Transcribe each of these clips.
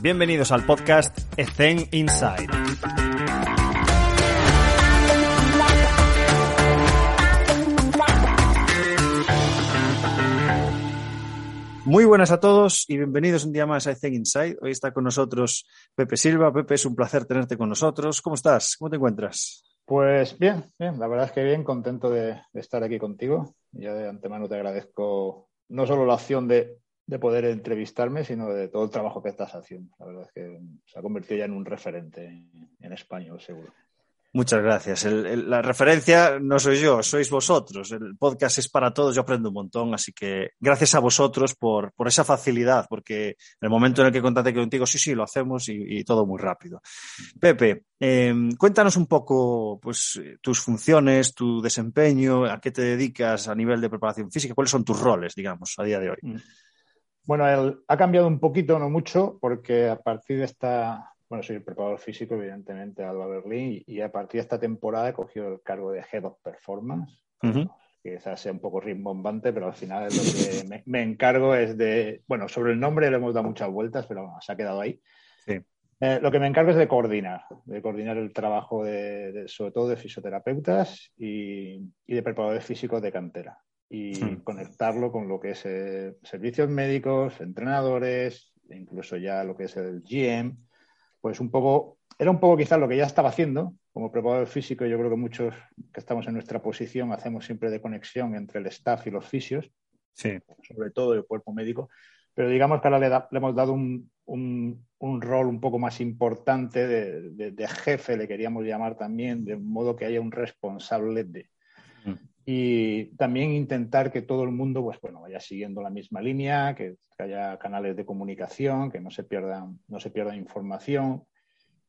Bienvenidos al podcast Ethen Inside. Muy buenas a todos y bienvenidos un día más a Ethen Inside. Hoy está con nosotros Pepe Silva. Pepe, es un placer tenerte con nosotros. ¿Cómo estás? ¿Cómo te encuentras? Pues bien, bien, la verdad es que bien, contento de, de estar aquí contigo. Ya de antemano te agradezco no solo la opción de, de, poder entrevistarme, sino de todo el trabajo que estás haciendo. La verdad es que se ha convertido ya en un referente en, español, seguro. Muchas gracias. El, el, la referencia no soy yo, sois vosotros. El podcast es para todos, yo aprendo un montón, así que gracias a vosotros por, por esa facilidad, porque en el momento en el que contacté contigo, sí, sí, lo hacemos y, y todo muy rápido. Pepe, eh, cuéntanos un poco pues, tus funciones, tu desempeño, a qué te dedicas a nivel de preparación física, cuáles son tus roles, digamos, a día de hoy. Bueno, él ha cambiado un poquito, no mucho, porque a partir de esta bueno, soy el preparador físico, evidentemente, Alba Berlín, y a partir de esta temporada he cogido el cargo de Head of Performance, uh -huh. quizás sea un poco rimbombante, pero al final es lo que me, me, encargo es de, bueno, sobre el nombre le hemos dado muchas vueltas, pero se ha quedado ahí. Sí. Eh, lo que me encargo es de coordinar, de coordinar el trabajo de, de sobre todo de fisioterapeutas y, y, de preparadores físicos de cantera y -huh. conectarlo con lo que es eh, servicios médicos, entrenadores, incluso ya lo que es el GM, pues un poco, era un poco quizás lo que ya estaba haciendo como preparador físico. Yo creo que muchos que estamos en nuestra posición hacemos siempre de conexión entre el staff y los fisios, sí. sobre todo el cuerpo médico. Pero digamos que ahora le, da, le hemos dado un, un, un, rol un poco más importante de, de, de, jefe, le queríamos llamar también, de modo que haya un responsable de. Y también intentar que todo el mundo, pues bueno, vaya siguiendo la misma línea, que, haya canales de comunicación, que no se pierdan, no se pierda información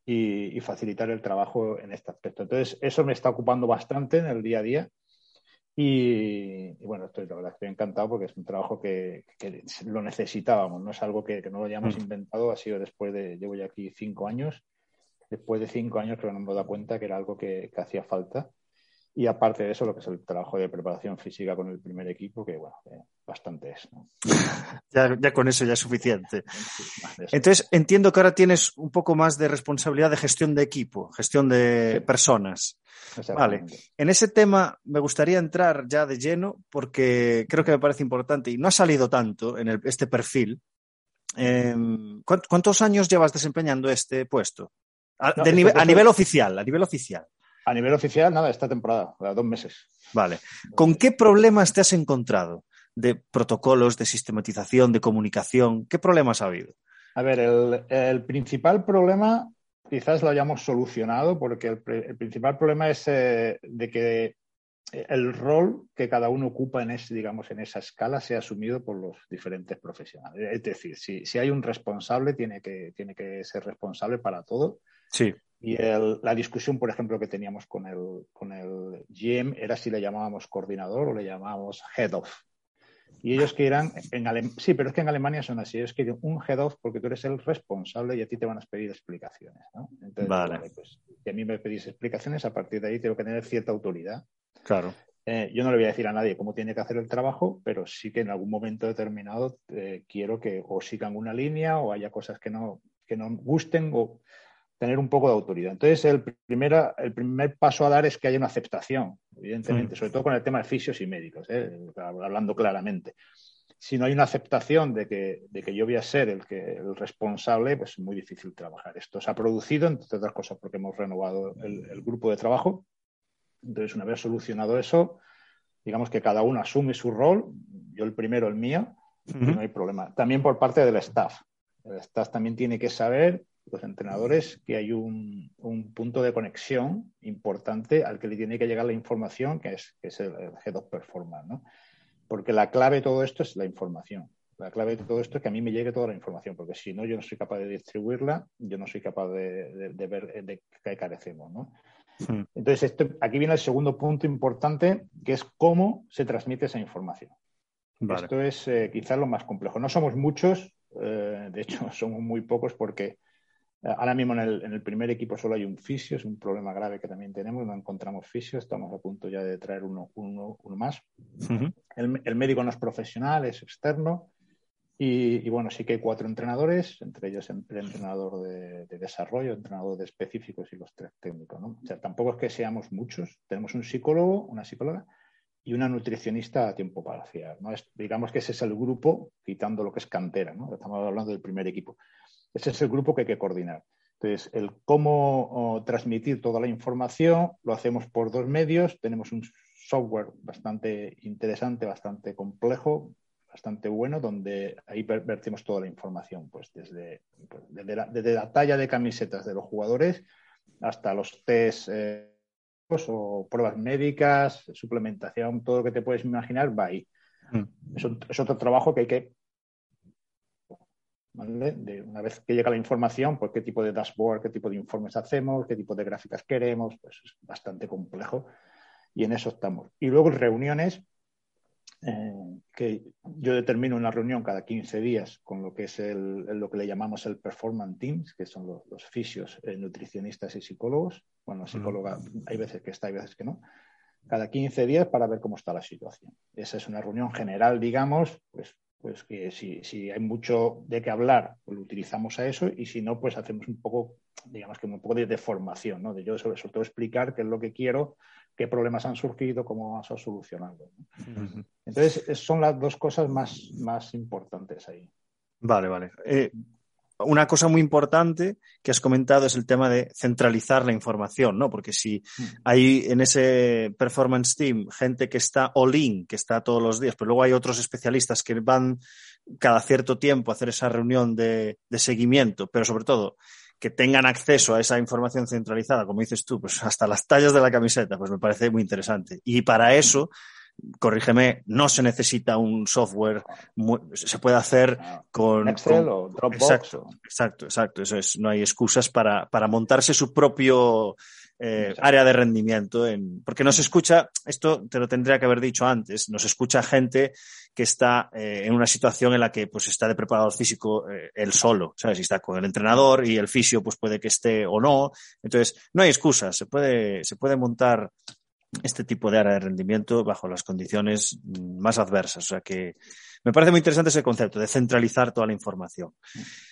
y, y, facilitar el trabajo en este aspecto. Entonces, eso me está ocupando bastante en el día a día. Y, y bueno, estoy, la verdad, estoy encantado porque es un trabajo que, que lo necesitábamos, no es algo que, que no lo hayamos mm. inventado, ha sido después de, llevo ya aquí cinco años, después de cinco años creo que nos hemos dado cuenta que era algo que, que hacía falta y aparte de eso, lo que es el trabajo de preparación física con el primer equipo, que bueno, eh, bastante es. ¿no? ya, ya, con eso ya es suficiente. Entonces, entiendo que ahora tienes un poco más de responsabilidad de gestión de equipo, gestión de sí. personas. Vale. En ese tema me gustaría entrar ya de lleno porque creo que me parece importante y no ha salido tanto en el, este perfil. Eh, ¿Cuántos años llevas desempeñando este puesto? A, no, nive a nivel oficial, a nivel oficial. A nivel oficial, nada, esta temporada, dos meses. Vale. ¿Con qué problemas te has encontrado? De protocolos, de sistematización, de comunicación. ¿Qué problemas ha habido? A ver, el, el principal problema quizás lo hayamos solucionado porque el, el principal problema es eh, de que el rol que cada uno ocupa en, ese, digamos, en esa escala sea asumido por los diferentes profesionales. Es decir, si, si hay un responsable, tiene que, tiene que ser responsable para todo. Sí. Y el, la discusión, por ejemplo, que teníamos con el, con el GM era si le llamábamos coordinador o le llamábamos head of. Y ellos que eran, en Alem sí, pero es que en Alemania son así, es que un head of porque tú eres el responsable y a ti te van a pedir explicaciones. ¿no? Entonces, vale. vale pues, si a mí me pedís explicaciones, a partir de ahí tengo que tener cierta autoridad. Claro. Eh, yo no le voy a decir a nadie cómo tiene que hacer el trabajo, pero sí que en algún momento determinado eh, quiero que o sigan una línea o haya cosas que no, que no gusten o tener un poco de autoridad. Entonces, el, primera, el primer paso a dar es que haya una aceptación, evidentemente, mm. sobre todo con el tema de fisios y médicos, ¿eh? hablando claramente. Si no hay una aceptación de que, de que yo voy a ser el, que, el responsable, pues es muy difícil trabajar. Esto se ha producido, entre otras cosas, porque hemos renovado el, el grupo de trabajo. Entonces, una vez solucionado eso, digamos que cada uno asume su rol, yo el primero, el mío, -huh. no hay problema. También por parte del staff. El staff también tiene que saber los entrenadores que hay un, un, punto de conexión importante al que le tiene que llegar la información, que es, que es el, el, Head of Performance, ¿no? Porque la clave de todo esto es la información. La clave de todo esto es que a mí me llegue toda la información, porque si no, yo no soy capaz de distribuirla, yo no soy capaz de, ver de qué carecemos. ¿no? Entonces, aquí viene el segundo punto importante, que es cómo se transmite esa información. Esto es eh, quizás lo más complejo. No somos muchos, eh, de hecho, somos muy pocos porque ahora mismo en el, primer equipo solo hay un fisio, es un problema grave que también tenemos, no encontramos fisio, estamos a punto ya de traer uno, más. el, médico no es profesional, es externo. Y, bueno, sí que hay cuatro entrenadores, entre ellos el entrenador de, desarrollo, entrenador de específicos y los tres técnicos. ¿no? O sea, tampoco es que seamos muchos. Tenemos un psicólogo, una psicóloga y una nutricionista a tiempo parcial. ¿no? digamos que ese es el grupo, quitando lo que es cantera. ¿no? Estamos hablando del primer equipo. Ese es el grupo que hay que coordinar. Entonces, el cómo transmitir toda la información lo hacemos por dos medios. Tenemos un software bastante interesante, bastante complejo, bastante bueno, donde ahí vertimos toda la información, pues desde, pues, desde, la, talla de camisetas de los jugadores hasta los test eh, o pruebas médicas, suplementación, todo lo que te puedes imaginar va ahí. Mm. es otro trabajo que hay que de una vez que llega la información, pues qué tipo de dashboard, qué tipo de informes hacemos, qué tipo de gráficas queremos, pues es bastante complejo y en eso estamos. Y luego reuniones, eh, que yo determino una reunión cada 15 días con lo que es el, lo que le llamamos el performance teams, que son los, fisios, eh, nutricionistas y psicólogos. Bueno, psicóloga hay veces que está, hay veces que no. Cada 15 días para ver cómo está la situación. Esa es una reunión general, digamos, pues pues que si, si, hay mucho de qué hablar, pues lo utilizamos a eso y si no, pues hacemos un poco, digamos que un poco de, formación, ¿no? De yo sobre, todo explicar qué es lo que quiero, qué problemas han surgido, cómo vamos a solucionarlos. Entonces, son las dos cosas más, más importantes ahí. Vale, vale. Eh, una cosa muy importante que has comentado es el tema de centralizar la información, ¿no? Porque si mm. hay en ese performance team gente que está all-in, que está todos los días, pero luego hay otros especialistas que van cada cierto tiempo a hacer esa reunión de, de seguimiento, pero sobre todo que tengan acceso a esa información centralizada, como dices tú, pues hasta las tallas de la camiseta, pues me parece muy interesante. Y para eso corrígeme, no se necesita un software, se puede hacer con Excel o Dropbox. Exacto, exacto, exacto. Eso es, no hay excusas para, para montarse su propio eh, área de rendimiento. En, porque nos escucha, esto te lo tendría que haber dicho antes, nos escucha gente que está eh, en una situación en la que pues está de preparador físico eh, él solo, ¿sabes? Si está con el entrenador y el fisio pues puede que esté o no. Entonces, no hay excusas, se puede, se puede montar este tipo de área de rendimiento bajo las condiciones más adversas. O sea que me parece muy interesante ese concepto de centralizar toda la información.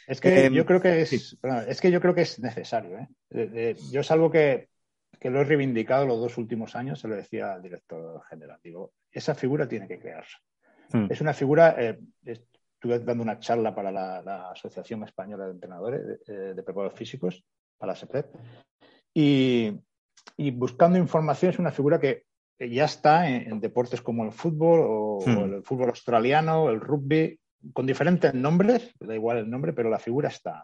Es que em, yo creo que es, es que yo creo que es necesario. ¿eh? yo es algo que, lo he reivindicado los dos últimos años, se lo decía al director general. Digo, esa figura tiene que crearse. Hmm. Es una figura, eh, estuve dando una charla para la, Asociación Española de Entrenadores de, eh, de Preparadores Físicos, para la SEPREP, y, y buscando información es una figura que ya está en, deportes como el fútbol o, hmm. el fútbol australiano, el rugby, con diferentes nombres, da igual el nombre, pero la figura está.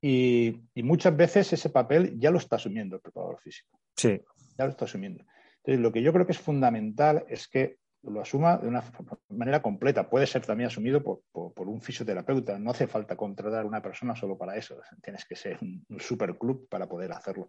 Y, muchas veces ese papel ya lo está asumiendo el preparador físico. Sí. Ya lo está asumiendo. Entonces, lo que yo creo que es fundamental es que lo asuma de una manera completa. Puede ser también asumido por, un fisioterapeuta. No hace falta contratar a una persona solo para eso. Tienes que ser un, un superclub para poder hacerlo.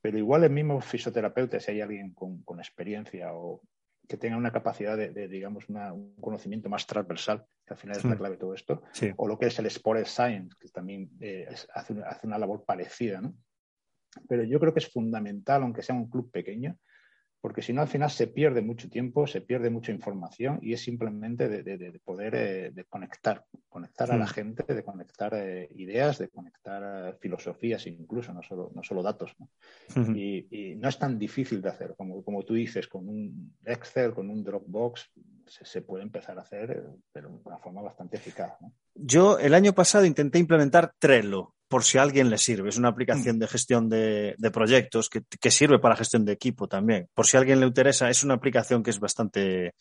Pero igual el mismo fisioterapeuta, si hay alguien con, experiencia o que tenga una capacidad de, digamos, un conocimiento más transversal, que al final es la hmm. clave de todo esto, o lo que es el Sport Science, que también eh, hace, hace, una labor parecida, ¿no? Pero yo creo que es fundamental, aunque sea un club pequeño, porque si no al final se pierde mucho tiempo, se pierde mucha información y es simplemente de, poder eh, de conectar, conectar a la gente, de conectar eh, ideas, de conectar eh, filosofías incluso, no solo, no solo datos. y, no es tan difícil de hacer, como, como tú dices, con un Excel, con un Dropbox, se, puede empezar a hacer, pero de una forma bastante eficaz. Yo el año pasado intenté implementar Trello por si a alguien le sirve. Es una aplicación mm. de gestión de, proyectos que, sirve para gestión de equipo también. Por si a alguien le interesa, es una aplicación que es bastante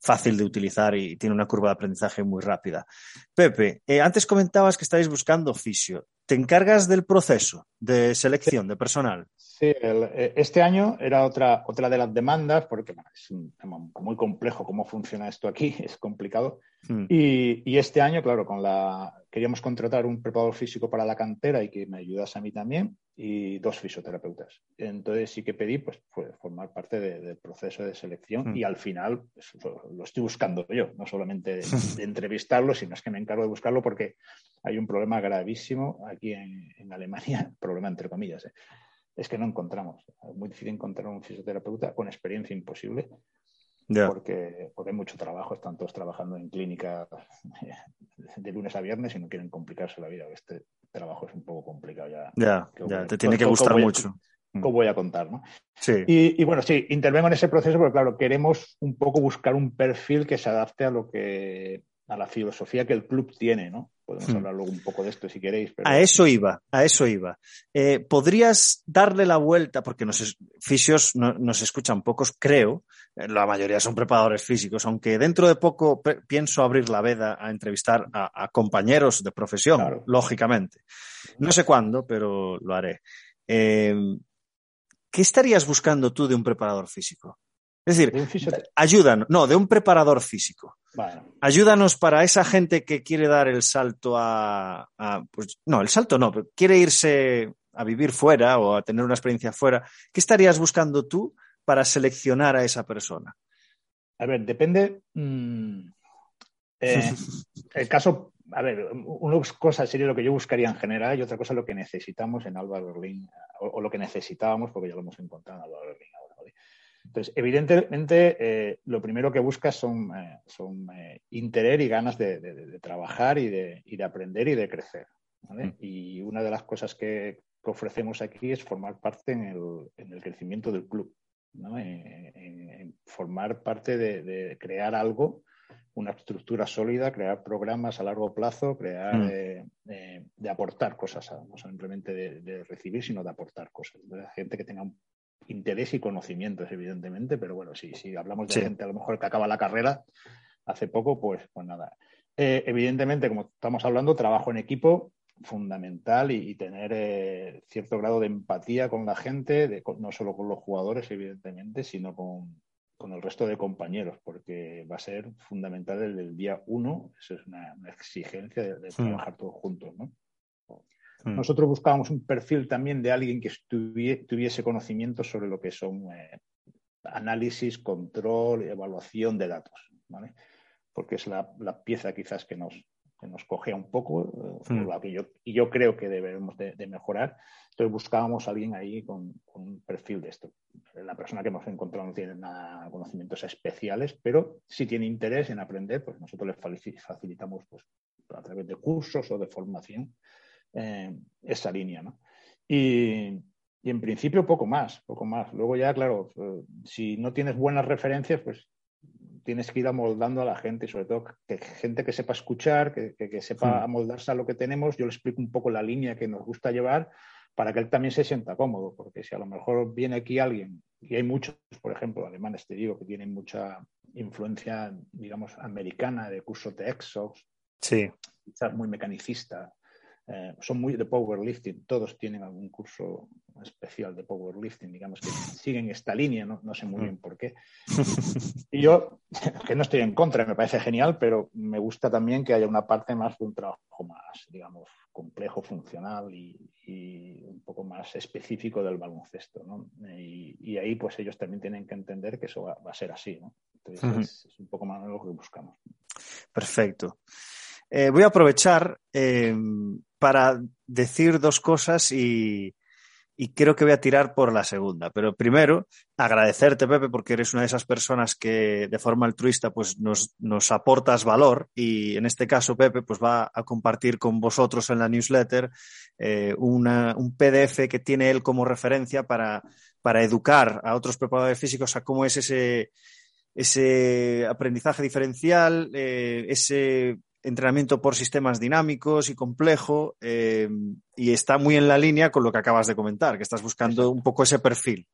fácil de utilizar y tiene una curva de aprendizaje muy rápida. Pepe, eh, antes comentabas que estáis buscando fisio. ¿Te encargas del proceso de selección de personal? Sí, el, eh, este año era otra, otra de las demandas, porque bueno, es un tema muy complejo cómo funciona esto aquí, es complicado. Mm. Y, y, este año, claro, con la queríamos contratar un preparador físico para la cantera y que me ayudase a mí también, y dos fisioterapeutas. Entonces sí que pedí pues, fue formar parte de, del proceso de selección mm. y al final pues, lo estoy buscando yo, no solamente de, de, entrevistarlo, sino es que me encargo de buscarlo porque hay un problema gravísimo aquí en, en Alemania, problema entre comillas. ¿eh? es que no encontramos. Es muy difícil encontrar un fisioterapeuta con experiencia imposible. Porque, porque hay mucho trabajo, están todos trabajando en clínica de lunes a viernes y no quieren complicarse la vida. Este trabajo es un poco complicado ya. Ya, te tiene que gustar mucho. ¿Cómo voy a contar, ¿no? Sí. Y, y, bueno, sí, intervengo en ese proceso porque, claro, queremos un poco buscar un perfil que se adapte a lo que a la filosofía que el club tiene, ¿no? Podemos hmm. hablar luego un poco de esto si queréis. Pero... A eso iba, a eso iba. Eh, ¿Podrías darle la vuelta? Porque nos, fisios no, nos escuchan pocos, creo. La mayoría son preparadores físicos, aunque dentro de poco pienso abrir la veda a entrevistar a, a compañeros de profesión, claro. lógicamente. No sé cuándo, pero lo haré. Eh, ¿Qué estarías buscando tú de un preparador físico? Es decir, ayúdanos, no, de un preparador físico. Vale. Ayúdanos para esa gente que quiere dar el salto a, a, pues, no, el salto no, pero quiere irse a vivir fuera o a tener una experiencia fuera. ¿Qué estarías buscando tú para seleccionar a esa persona? A ver, depende. Mmm, eh, el caso, a ver, una cosa sería lo que yo buscaría en general y otra cosa lo que necesitamos en Alba Berlín, o, o, lo que necesitábamos, porque ya lo hemos encontrado en Alba Berlín ahora. Entonces, evidentemente, eh, lo primero que buscas son, eh, son interés y ganas de, de, de trabajar y de, y de, aprender y de crecer. ¿vale? Mm. Y una de las cosas que, que, ofrecemos aquí es formar parte en el, en el crecimiento del club, ¿no? en, en, en, formar parte de, crear algo, una estructura sólida, crear programas a largo plazo, crear, mm. de aportar cosas, no simplemente de, recibir, sino de aportar cosas. Gente que tenga un interés y conocimientos, evidentemente, pero bueno, si, si hablamos de sí. gente a lo mejor que acaba la carrera hace poco, pues, pues nada. Eh, evidentemente, como estamos hablando, trabajo en equipo fundamental y, y tener eh, cierto grado de empatía con la gente, de, no solo con los jugadores, evidentemente, sino con, con, el resto de compañeros, porque va a ser fundamental el día uno, eso es una, una exigencia de, de trabajar todos juntos, ¿no? Nosotros buscábamos un perfil también de alguien que tuviese conocimiento sobre lo que son eh, análisis, control, evaluación de datos, ¿vale? Porque es la, la pieza quizás que nos, que nos cogea un poco mm. la que yo, y yo creo que debemos de, de, mejorar. Entonces buscábamos a alguien ahí con, con, un perfil de esto. La persona que hemos encontrado no tiene nada, conocimientos especiales, pero si tiene interés en aprender, pues nosotros le facilitamos pues, a través de cursos o de formación eh, esa línea. ¿no? Y, y, en principio poco más, poco más. Luego ya, claro, eh, si no tienes buenas referencias, pues tienes que ir amoldando a la gente, sobre todo que gente que sepa escuchar, que, que, que sepa amoldarse a lo que tenemos. Yo le explico un poco la línea que nos gusta llevar para que él también se sienta cómodo, porque si a lo mejor viene aquí alguien, y hay muchos, por ejemplo, alemanes, te digo, que tienen mucha influencia, digamos, americana de curso de EXOX, sí. quizás muy mecanicista, eh, son muy de powerlifting, todos tienen algún curso especial de powerlifting, digamos que siguen esta línea, no, no sé muy bien por qué. Y yo, que no estoy en contra, me parece genial, pero me gusta también que haya una parte más de un trabajo más, digamos, complejo, funcional y, y un poco más específico del baloncesto, ¿no? Y, y, ahí pues ellos también tienen que entender que eso va, va a ser así, ¿no? Entonces uh -huh. es, es, un poco más lo que buscamos. Perfecto. Eh, voy a aprovechar eh, para decir dos cosas y, creo que voy a tirar por la segunda. Pero primero, agradecerte, Pepe, porque eres una de esas personas que de forma altruista pues, nos, nos aportas valor y en este caso, Pepe, pues va a compartir con vosotros en la newsletter eh, un PDF que tiene él como referencia para, para educar a otros preparadores físicos a cómo es ese, ese aprendizaje diferencial, eh, ese entrenamiento por sistemas dinámicos y complejo eh, y está muy en la línea con lo que acabas de comentar, que estás buscando un poco ese perfil.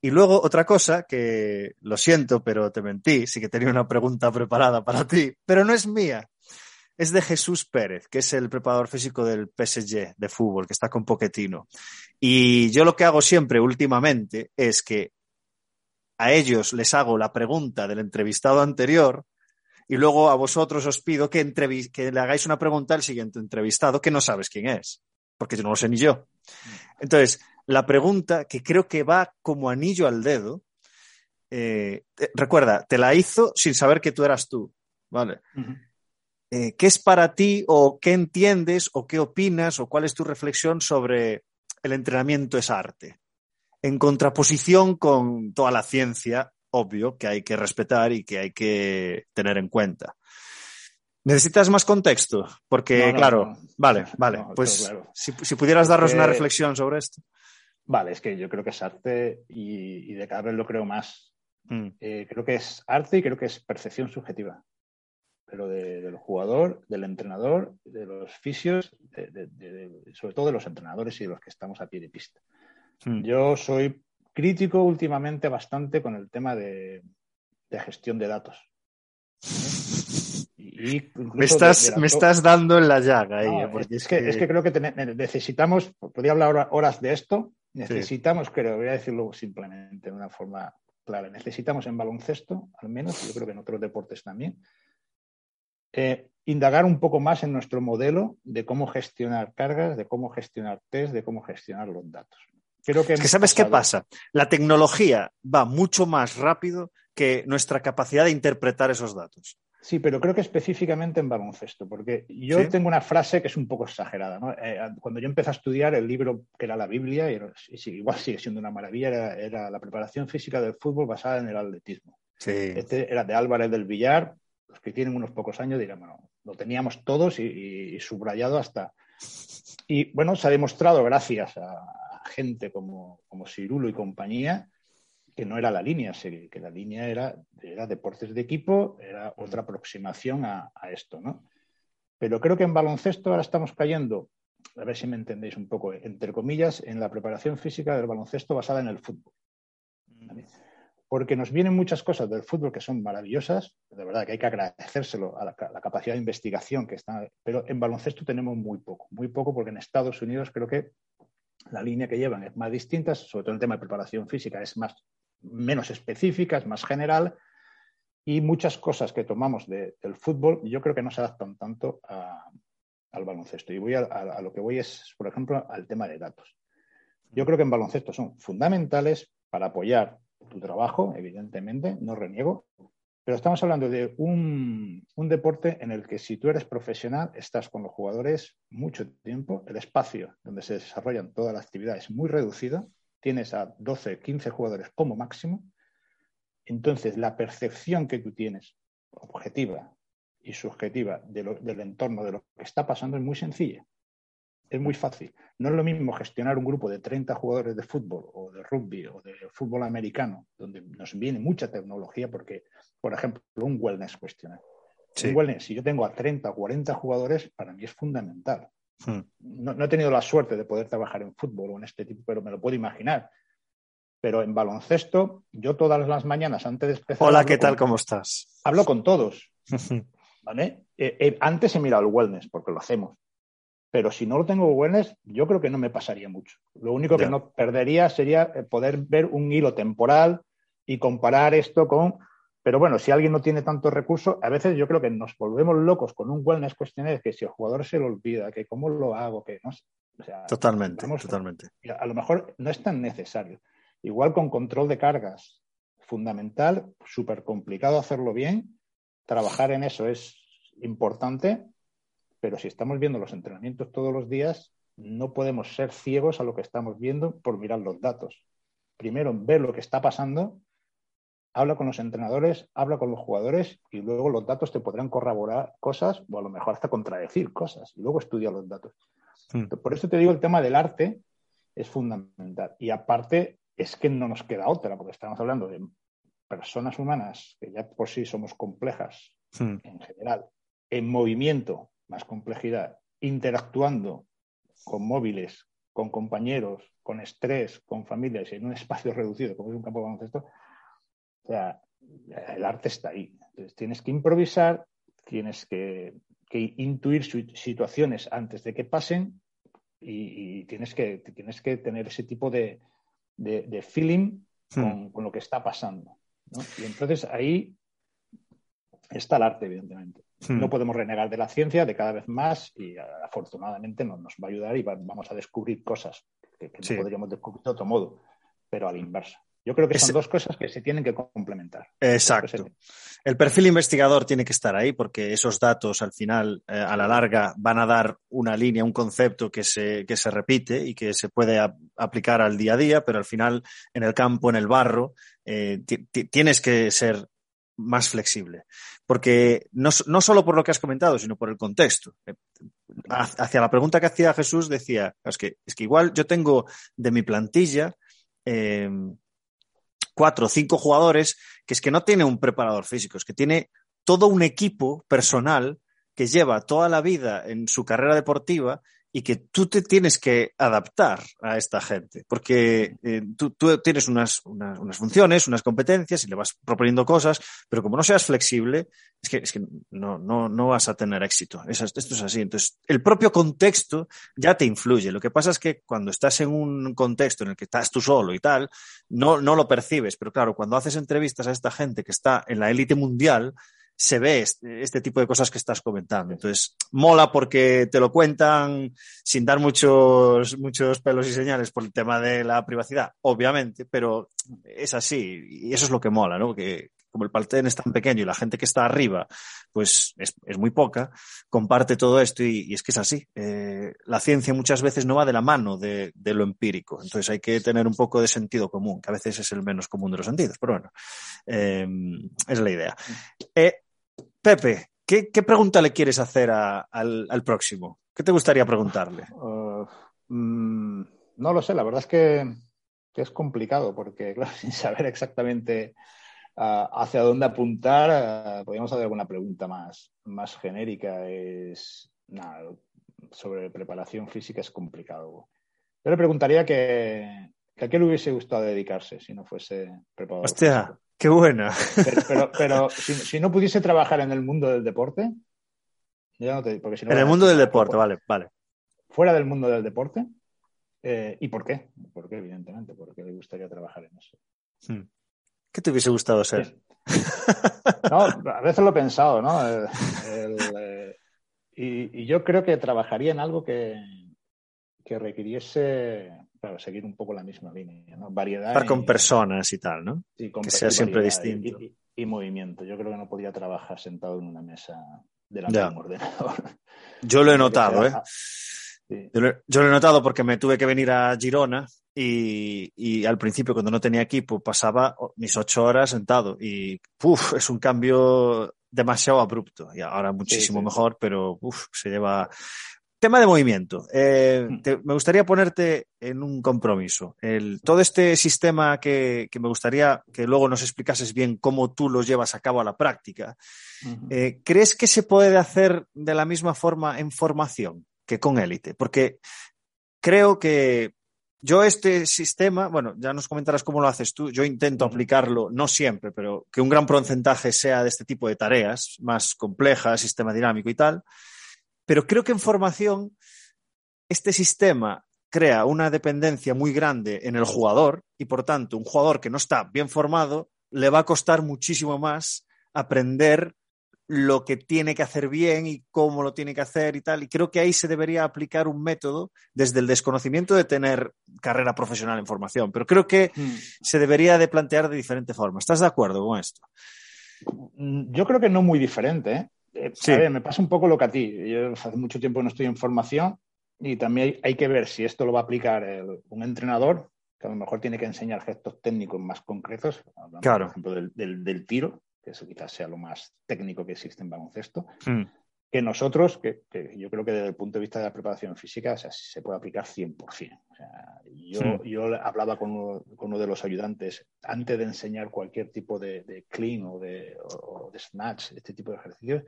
Y luego otra cosa que lo siento, pero te mentí, sí que tenía una pregunta preparada para ti, pero no es mía. es de Jesús Pérez, que es el preparador físico del PSG de fútbol, que está con Poquetino. Y yo lo que hago siempre últimamente es que a ellos les hago la pregunta del entrevistado anterior y luego a vosotros os pido que, que le hagáis una pregunta al siguiente entrevistado que no sabes quién es, porque yo no lo sé ni yo. Entonces, la pregunta que creo que va como anillo al dedo, eh, recuerda, te la hizo sin saber que tú eras tú, ¿vale? Eh, ¿Qué es para ti o qué entiendes o qué opinas o cuál es tu reflexión sobre el entrenamiento es arte? En contraposición con toda la ciencia, obvio, que hay que respetar y que hay que tener en cuenta. ¿Necesitas más contexto? Porque, claro, vale, vale. pues Si, pudieras darnos una reflexión sobre esto. Vale, es que yo creo que es arte y, de cada vez lo creo más. Mm. Eh, creo que es arte y creo que es percepción subjetiva. Pero del jugador, del entrenador, de los fisios, sobre todo de los entrenadores y de los que estamos a pie de pista. Mm. Yo soy crítico últimamente bastante con el tema de, gestión de datos. me, estás, me estás dando en la llaga. es, que, es, que, creo que necesitamos, podría hablar horas de esto, necesitamos, creo, voy a decirlo simplemente de una forma clara, necesitamos en baloncesto, al menos, yo creo que en otros deportes también, eh, indagar un poco más en nuestro modelo de cómo gestionar cargas, de cómo gestionar test, de cómo gestionar los datos. Creo que es que sabes qué pasa. La tecnología va mucho más rápido que nuestra capacidad de interpretar esos datos. Sí, pero creo que específicamente en baloncesto, porque yo tengo una frase que es un poco exagerada. Eh, cuando yo empecé a estudiar el libro que era la Biblia, y, igual sigue siendo una maravilla, era, la preparación física del fútbol basada en el atletismo. Este era de Álvarez del Villar, los que tienen unos pocos años dirán, bueno, lo teníamos todos y, subrayado hasta... Y bueno, se ha demostrado gracias a gente como, como Cirulo y compañía que no era la línea, que la línea era, era deportes de equipo, era otra aproximación a, esto, ¿no? Pero creo que en baloncesto ahora estamos cayendo, a ver si me entendéis un poco, entre comillas, en la preparación física del baloncesto basada en el fútbol. Porque nos vienen muchas cosas del fútbol que son maravillosas, de verdad que hay que agradecérselo a la, la capacidad de investigación que está, pero en baloncesto tenemos muy poco, muy poco porque en Estados Unidos creo que la línea que llevan es más distinta, sobre todo el tema de preparación física es más menos específica, es más general y muchas cosas que tomamos del fútbol yo creo que no se adaptan tanto al baloncesto. Y voy a, lo que voy es, por ejemplo, al tema de datos. Yo creo que en baloncesto son fundamentales para apoyar tu trabajo, evidentemente, no reniego, pero estamos hablando de un, un, deporte en el que si tú eres profesional, estás con los jugadores mucho tiempo, el espacio donde se desarrollan todas las actividades es muy reducido. Tienes a 12, 15 jugadores como máximo, entonces la percepción que tú tienes, objetiva y subjetiva, del entorno, de lo que está pasando, es muy sencilla. Es muy fácil. No es lo mismo gestionar un grupo de 30 jugadores de fútbol o de rugby o de fútbol americano, donde nos viene mucha tecnología, porque, por ejemplo, un wellness cuestionar. Un wellness, si yo tengo a 30 o 40 jugadores, para mí es fundamental. Hmm. No, he tenido la suerte de poder trabajar en fútbol o en este tipo, pero me lo puedo imaginar. Pero en baloncesto, yo todas las mañanas antes de empezar. Hola, ¿qué tal? ¿Cómo estás? Hablo con todos. ¿Vale? Eh, eh, antes he mirado el wellness, porque lo hacemos. Pero si no lo tengo wellness, yo creo que no me pasaría mucho. Lo único que no perdería sería eh, poder ver un hilo temporal y comparar esto con pero bueno, si alguien no tiene tantos recursos, a veces yo creo que nos volvemos locos con un wellness questionnaire que si el jugador se lo olvida, que cómo lo hago, que no sé. totalmente, totalmente. A lo mejor no es tan necesario. Igual con control de cargas, fundamental, súper complicado hacerlo bien. Trabajar en eso es importante, pero si estamos viendo los entrenamientos todos los días, no podemos ser ciegos a lo que estamos viendo por mirar los datos. Primero, ver lo que está pasando habla con los entrenadores, habla con los jugadores y luego los datos te podrán corroborar cosas o a lo mejor hasta contradecir cosas y luego estudia los datos. Por eso te digo, el tema del arte es fundamental. Y aparte es que no nos queda otra, porque estamos hablando de personas humanas que ya por sí somos complejas en general, en movimiento, más complejidad, interactuando con móviles, con compañeros, con estrés, con familias, en un espacio reducido, como es un campo de baloncesto, o sea, el arte está ahí. Entonces tienes que improvisar, tienes que, que intuir situaciones antes de que pasen y, tienes, que, tienes que tener ese tipo de, feeling hmm. con, lo que está pasando. Y entonces ahí está el arte, evidentemente. Hmm. No podemos renegar de la ciencia de cada vez más y afortunadamente nos, nos va a ayudar y vamos a descubrir cosas que, no podríamos descubrir de otro modo, pero a la inversa. Yo creo que son dos cosas que se tienen que complementar. Exacto. El perfil investigador tiene que estar ahí porque esos datos al final, eh, a la larga, van a dar una línea, un concepto que se, que se repite y que se puede aplicar al día a día, pero al final, en el campo, en el barro, eh, tienes que ser más flexible. Porque no, no, solo por lo que has comentado, sino por el contexto. Eh, hacia la pregunta que hacía Jesús, decía, es que, es que igual yo tengo de mi plantilla cuatro o cinco jugadores que es que no tiene un preparador físico, es que tiene todo un equipo personal que lleva toda la vida en su carrera deportiva y que tú te tienes que adaptar a esta gente, porque eh, tú, tienes unas, unas, funciones, unas competencias y le vas proponiendo cosas, pero como no seas flexible, es que, es que no, no, no vas a tener éxito. esto es así. Entonces, el propio contexto ya te influye. Lo que pasa es que cuando estás en un contexto en el que estás tú solo y tal, no, no lo percibes, pero claro, cuando haces entrevistas a esta gente que está en la élite mundial, se ve este, este, tipo de cosas que estás comentando. Entonces, mola porque te lo cuentan sin dar muchos, muchos pelos y señales por el tema de la privacidad, obviamente, pero es así y eso es lo que mola, ¿no? Que como el paltén es tan pequeño y la gente que está arriba, pues es, muy poca, comparte todo esto y, es que es así. Eh, la ciencia muchas veces no va de la mano de, lo empírico, entonces hay que tener un poco de sentido común, que a veces es el menos común de los sentidos, pero bueno, eh, es la idea. Eh, Pepe, ¿qué, pregunta le quieres hacer al, próximo? ¿Qué te gustaría preguntarle? Uh, mm, no lo sé, la verdad es que, es complicado porque, claro, sin saber exactamente uh, hacia dónde apuntar, uh, podríamos hacer alguna pregunta más, más genérica. Es, nada, sobre preparación física es complicado. Yo le preguntaría que, a qué le hubiese gustado dedicarse si no fuese preparador. Hostia, Qué buena. Pero, si, no pudiese trabajar en el mundo del deporte, porque en el mundo del deporte, vale, vale. Fuera del mundo del deporte, eh, ¿y por qué? ¿Por qué, evidentemente? Porque le gustaría trabajar en eso. Hmm. ¿Qué te hubiese gustado ser? No, a veces lo he pensado, ¿no? Eh, y, yo creo que trabajaría en algo que, que requiriese claro, seguir un poco la misma línea, ¿no? Variedad. Estar con personas y tal, ¿no? Sí, con que sea siempre distinto. Y, movimiento. Yo creo que no podía trabajar sentado en una mesa delante de un ordenador. Yo lo he notado, ¿eh? Yo, lo, he notado porque me tuve que venir a Girona y, al principio cuando no tenía equipo pasaba mis ocho horas sentado y uf, es un cambio demasiado abrupto y ahora muchísimo mejor, pero uf, se lleva Tema de movimiento. Eh, hmm. me gustaría ponerte en un compromiso. todo este sistema que, me gustaría que luego nos explicases bien cómo tú lo llevas a cabo a la práctica, eh, ¿crees que se puede hacer de la misma forma en formación que con élite? Porque creo que yo este sistema, bueno, ya nos comentarás cómo lo haces tú, yo intento aplicarlo, no siempre, pero que un gran porcentaje sea de este tipo de tareas más complejas, sistema dinámico y tal. Pero creo que en formación este sistema crea una dependencia muy grande en el jugador y por tanto un jugador que no está bien formado le va a costar muchísimo más aprender lo que tiene que hacer bien y cómo lo tiene que hacer y tal. Y creo que ahí se debería aplicar un método desde el desconocimiento de tener carrera profesional en formación. Pero creo que hmm. se debería de plantear de diferente forma. ¿Estás de acuerdo con esto? Yo creo que no muy diferente. ¿eh? Eh, a ver, me pasa un poco lo que a ti. Yo hace mucho tiempo no estoy en formación y también hay, que ver si esto lo va a aplicar un entrenador, que a lo mejor tiene que enseñar gestos técnicos más concretos, claro. por ejemplo del, tiro, que eso quizás sea lo más técnico que existe en baloncesto, hmm. que nosotros, que, yo creo que desde el punto de vista de la preparación física, se puede aplicar 100%. yo, hmm. yo hablaba con uno, de los ayudantes antes de enseñar cualquier tipo de, clean o de, o de snatch, este tipo de ejercicios,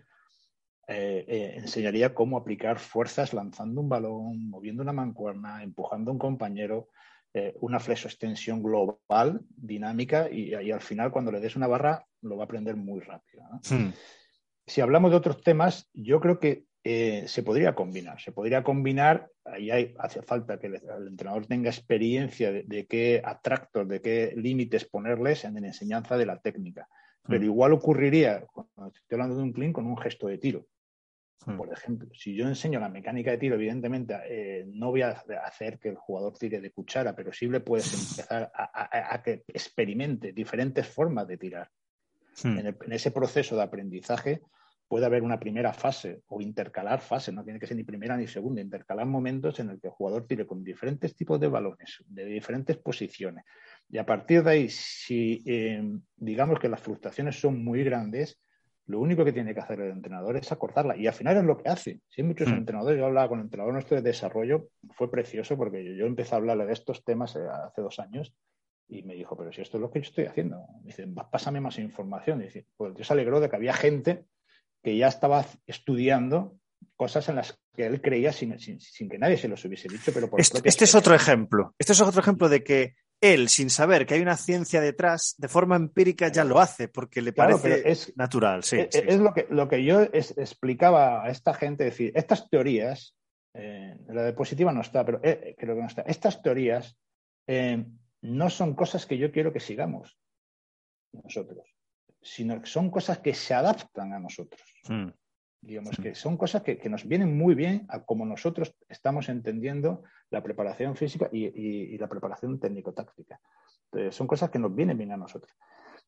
eh, eh, enseñaría cómo aplicar fuerzas lanzando un balón, moviendo una mancuerna, empujando a un compañero, eh, una extensión global, dinámica, y, al final cuando le des una barra lo va a aprender muy rápido. Hmm. Si hablamos de otros temas, yo creo que eh, se podría combinar. Se podría combinar, ahí hay, hace falta que el, el entrenador tenga experiencia de, de, qué atractos, de qué límites ponerles en la enseñanza de la técnica. Pero mm. igual ocurriría, cuando estoy hablando de un clean, con un gesto de tiro. Mm. Por ejemplo, si yo enseño la mecánica de tiro, evidentemente eh, no voy a hacer que el jugador tire de cuchara, pero sí le puedes empezar a, a, a que experimente diferentes formas de tirar. Hmm. En, el, en, ese proceso de aprendizaje puede haber una primera fase o intercalar fases, no tiene que ser ni primera ni segunda, intercalar momentos en el que el jugador tire con diferentes tipos de balones, de diferentes posiciones. Y a partir de ahí, si eh, digamos que las frustraciones son muy grandes, lo único que tiene que hacer el entrenador es acortarla. Y al final es lo que hace. Si hay muchos mm. entrenadores, yo hablaba con el entrenador nuestro de desarrollo, fue precioso porque yo, yo empecé a hablarle de estos temas eh, hace dos años y me dijo, pero si esto es lo que yo estoy haciendo. Me dice, pásame más información. Y dice, pues Dios se alegró de que había gente que ya estaba estudiando cosas en las que él creía sin, sin, sin que nadie se los hubiese dicho. Pero por este, este es otro ejemplo. Este es otro ejemplo de que él, sin saber que hay una ciencia detrás, de forma empírica ya lo hace, porque le claro, parece es, natural. Sí, es, sí. es, lo, que, lo que yo es, explicaba a esta gente, decir, estas teorías, eh, la diapositiva no está, pero eh, creo que no está, estas teorías eh, no son cosas que yo quiero que sigamos nosotros, sino que son cosas que se adaptan a nosotros. Mm. Digamos que son cosas que, que, nos vienen muy bien a como nosotros estamos entendiendo la preparación física y, y, y la preparación técnico-táctica. son cosas que nos vienen bien a nosotros.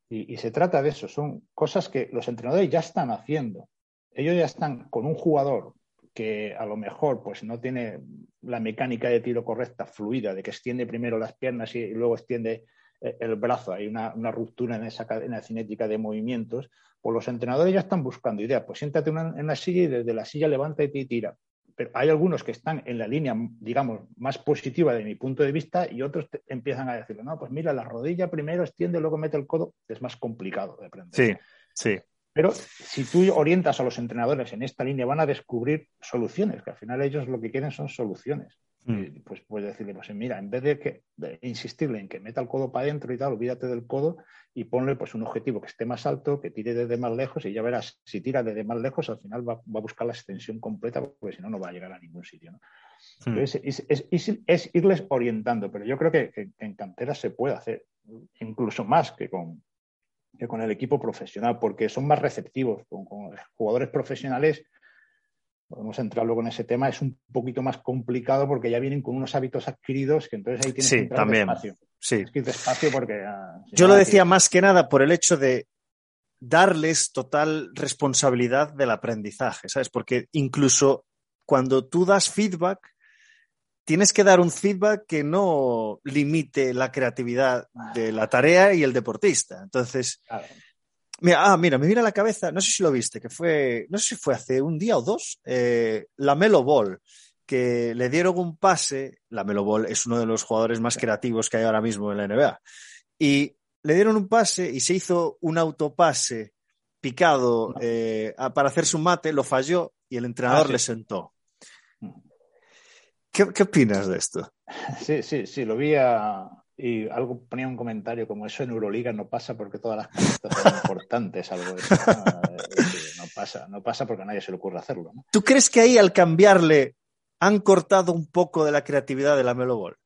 Y, y, se trata de eso, son cosas que los entrenadores ya están haciendo. Ellos ya están con un jugador que a lo mejor pues no tiene la mecánica de tiro correcta, fluida, de que extiende primero las piernas y luego extiende eh, el brazo, hay una, una, ruptura en esa cadena cinética de movimientos, pues los entrenadores ya están buscando ideas, pues siéntate una, en la silla y desde la silla levántate y tira. Pero hay algunos que están en la línea, digamos, más positiva de mi punto de vista y otros te, empiezan a decirle, no, pues mira, la rodilla primero extiende, luego mete el codo, es más complicado de aprender. Sí, sí. Pero si tú orientas a los entrenadores en esta línea, van a descubrir soluciones, que al final ellos lo que quieren son soluciones. Mm. Pues puedes decirle, pues mira, en vez de, que, de insistirle en que meta el codo para adentro y tal, olvídate del codo y ponle pues un objetivo que esté más alto, que tire desde más lejos y ya verás, si tira desde más lejos, al final va, va a buscar la extensión completa porque si no, no va a llegar a ningún sitio. ¿no? Mm. Entonces, es, es, es, irles orientando, pero yo creo que, en cantera se puede hacer, incluso más que con, que con el equipo profesional, porque son más receptivos. Con, con, jugadores profesionales, podemos entrar luego en ese tema, es un poquito más complicado porque ya vienen con unos hábitos adquiridos que entonces ahí tienes sí, que entrar también. despacio. Sí. Tienes que despacio porque... Si Yo lo decía más que nada por el hecho de darles total responsabilidad del aprendizaje, ¿sabes? Porque incluso cuando tú das feedback, tienes que dar un feedback que no limite la creatividad de la tarea y el deportista. Entonces, claro. Mira, ah, mira, me viene a la cabeza, no sé si lo viste, que fue, no sé si fue hace un día o dos, eh, la Melo Ball, que le dieron un pase, la Melo Ball es uno de los jugadores más creativos que hay ahora mismo en la NBA, y le dieron un pase y se hizo un autopase picado eh, para hacerse un mate, lo falló y el entrenador ah, sí. le sentó. ¿Qué, ¿Qué, opinas de esto? Sí, sí, sí, lo vi a, y algo ponía un comentario como eso en Euroliga no pasa porque todas las camisas son importantes, algo de eso. No, no, pasa, no pasa porque a nadie se le ocurre hacerlo. ¿no? ¿Tú crees que ahí al cambiarle han cortado un poco de la creatividad de la Melo Ball?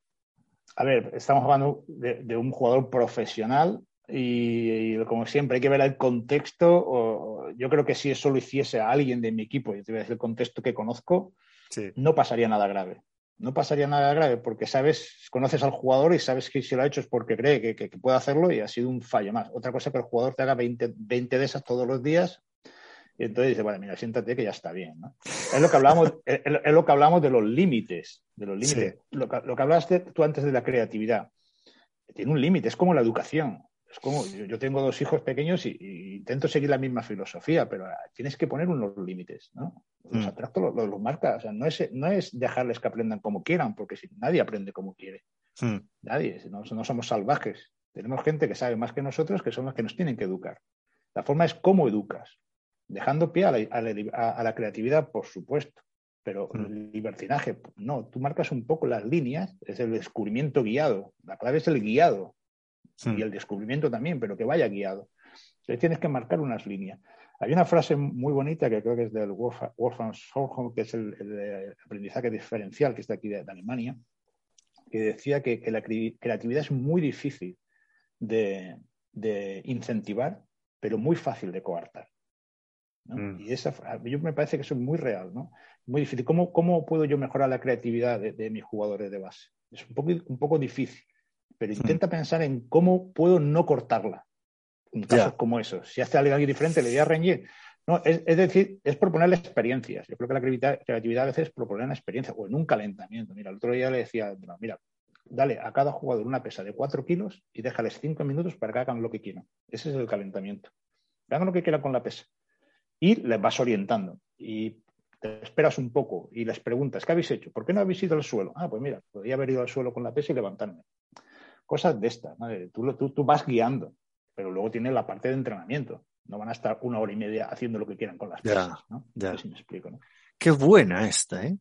A ver, estamos hablando de, de un jugador profesional y, y, como siempre hay que ver el contexto. O, yo creo que si eso lo hiciese a alguien de mi equipo, y te voy a decir el contexto que conozco, sí. no pasaría nada grave no pasaría nada grave porque sabes, conoces al jugador y sabes que si lo ha hecho es porque cree que, que, que, puede hacerlo y ha sido un fallo más. Otra cosa que el jugador te haga 20, 20 de esas todos los días y entonces dice, bueno, mira, siéntate que ya está bien. ¿no? Es, lo que hablamos, es, es, lo que hablamos de los límites, de los límites. Sí. Lo, que, lo que hablaste tú antes de la creatividad. Tiene un límite, es como la educación es como yo, yo, tengo dos hijos pequeños y, y, intento seguir la misma filosofía, pero tienes que poner unos límites, ¿no? Los mm. atractos los, los, los marca, o sea, no es, no es dejarles que aprendan como quieran, porque si nadie aprende como quiere. Mm. Nadie, no, no, somos salvajes. Tenemos gente que sabe más que nosotros, que son los que nos tienen que educar. La forma es cómo educas, dejando pie a la, a la, a la creatividad, por supuesto, pero mm. el libertinaje, no, tú marcas un poco las líneas, es el descubrimiento guiado, la clave es el guiado, sí. y el descubrimiento también, pero que vaya guiado. Entonces tienes que marcar unas líneas. Hay una frase muy bonita que creo que es del Wolfgang Solholm, que es el, el, aprendizaje diferencial, que está aquí de, de Alemania, que decía que, que, la creatividad es muy difícil de, de, incentivar, pero muy fácil de coartar. ¿no? Mm. Y esa, yo me parece que eso es muy real, ¿no? Muy difícil. ¿Cómo, cómo puedo yo mejorar la creatividad de, de mis jugadores de base? Es un poco, un poco difícil, pero intenta mm. pensar en cómo puedo no cortarla en casos yeah. como esos. Si hace algo diferente, le voy a reñir. No, es, es, decir, es proponerle experiencias. Yo creo que la creatividad, creatividad, a veces es proponer una experiencia o en un calentamiento. Mira, el otro día le decía, no, mira, dale a cada jugador una pesa de 4 kilos y déjales 5 minutos para que hagan lo que quieran. Ese es el calentamiento. Hagan lo que quieran con la pesa. Y les vas orientando. Y te esperas un poco y les preguntas, ¿qué habéis hecho? ¿Por qué no habéis ido al suelo? Ah, pues mira, podría haber ido al suelo con la pesa y levantarme. Cosas de estas. ¿no? Tú, tú, tú vas guiando pero luego tiene la parte de entrenamiento. No van a estar una hora y media haciendo lo que quieran con las ya, ¿no? Ya. No sé si me explico, ¿no? Qué buena esta, ¿eh?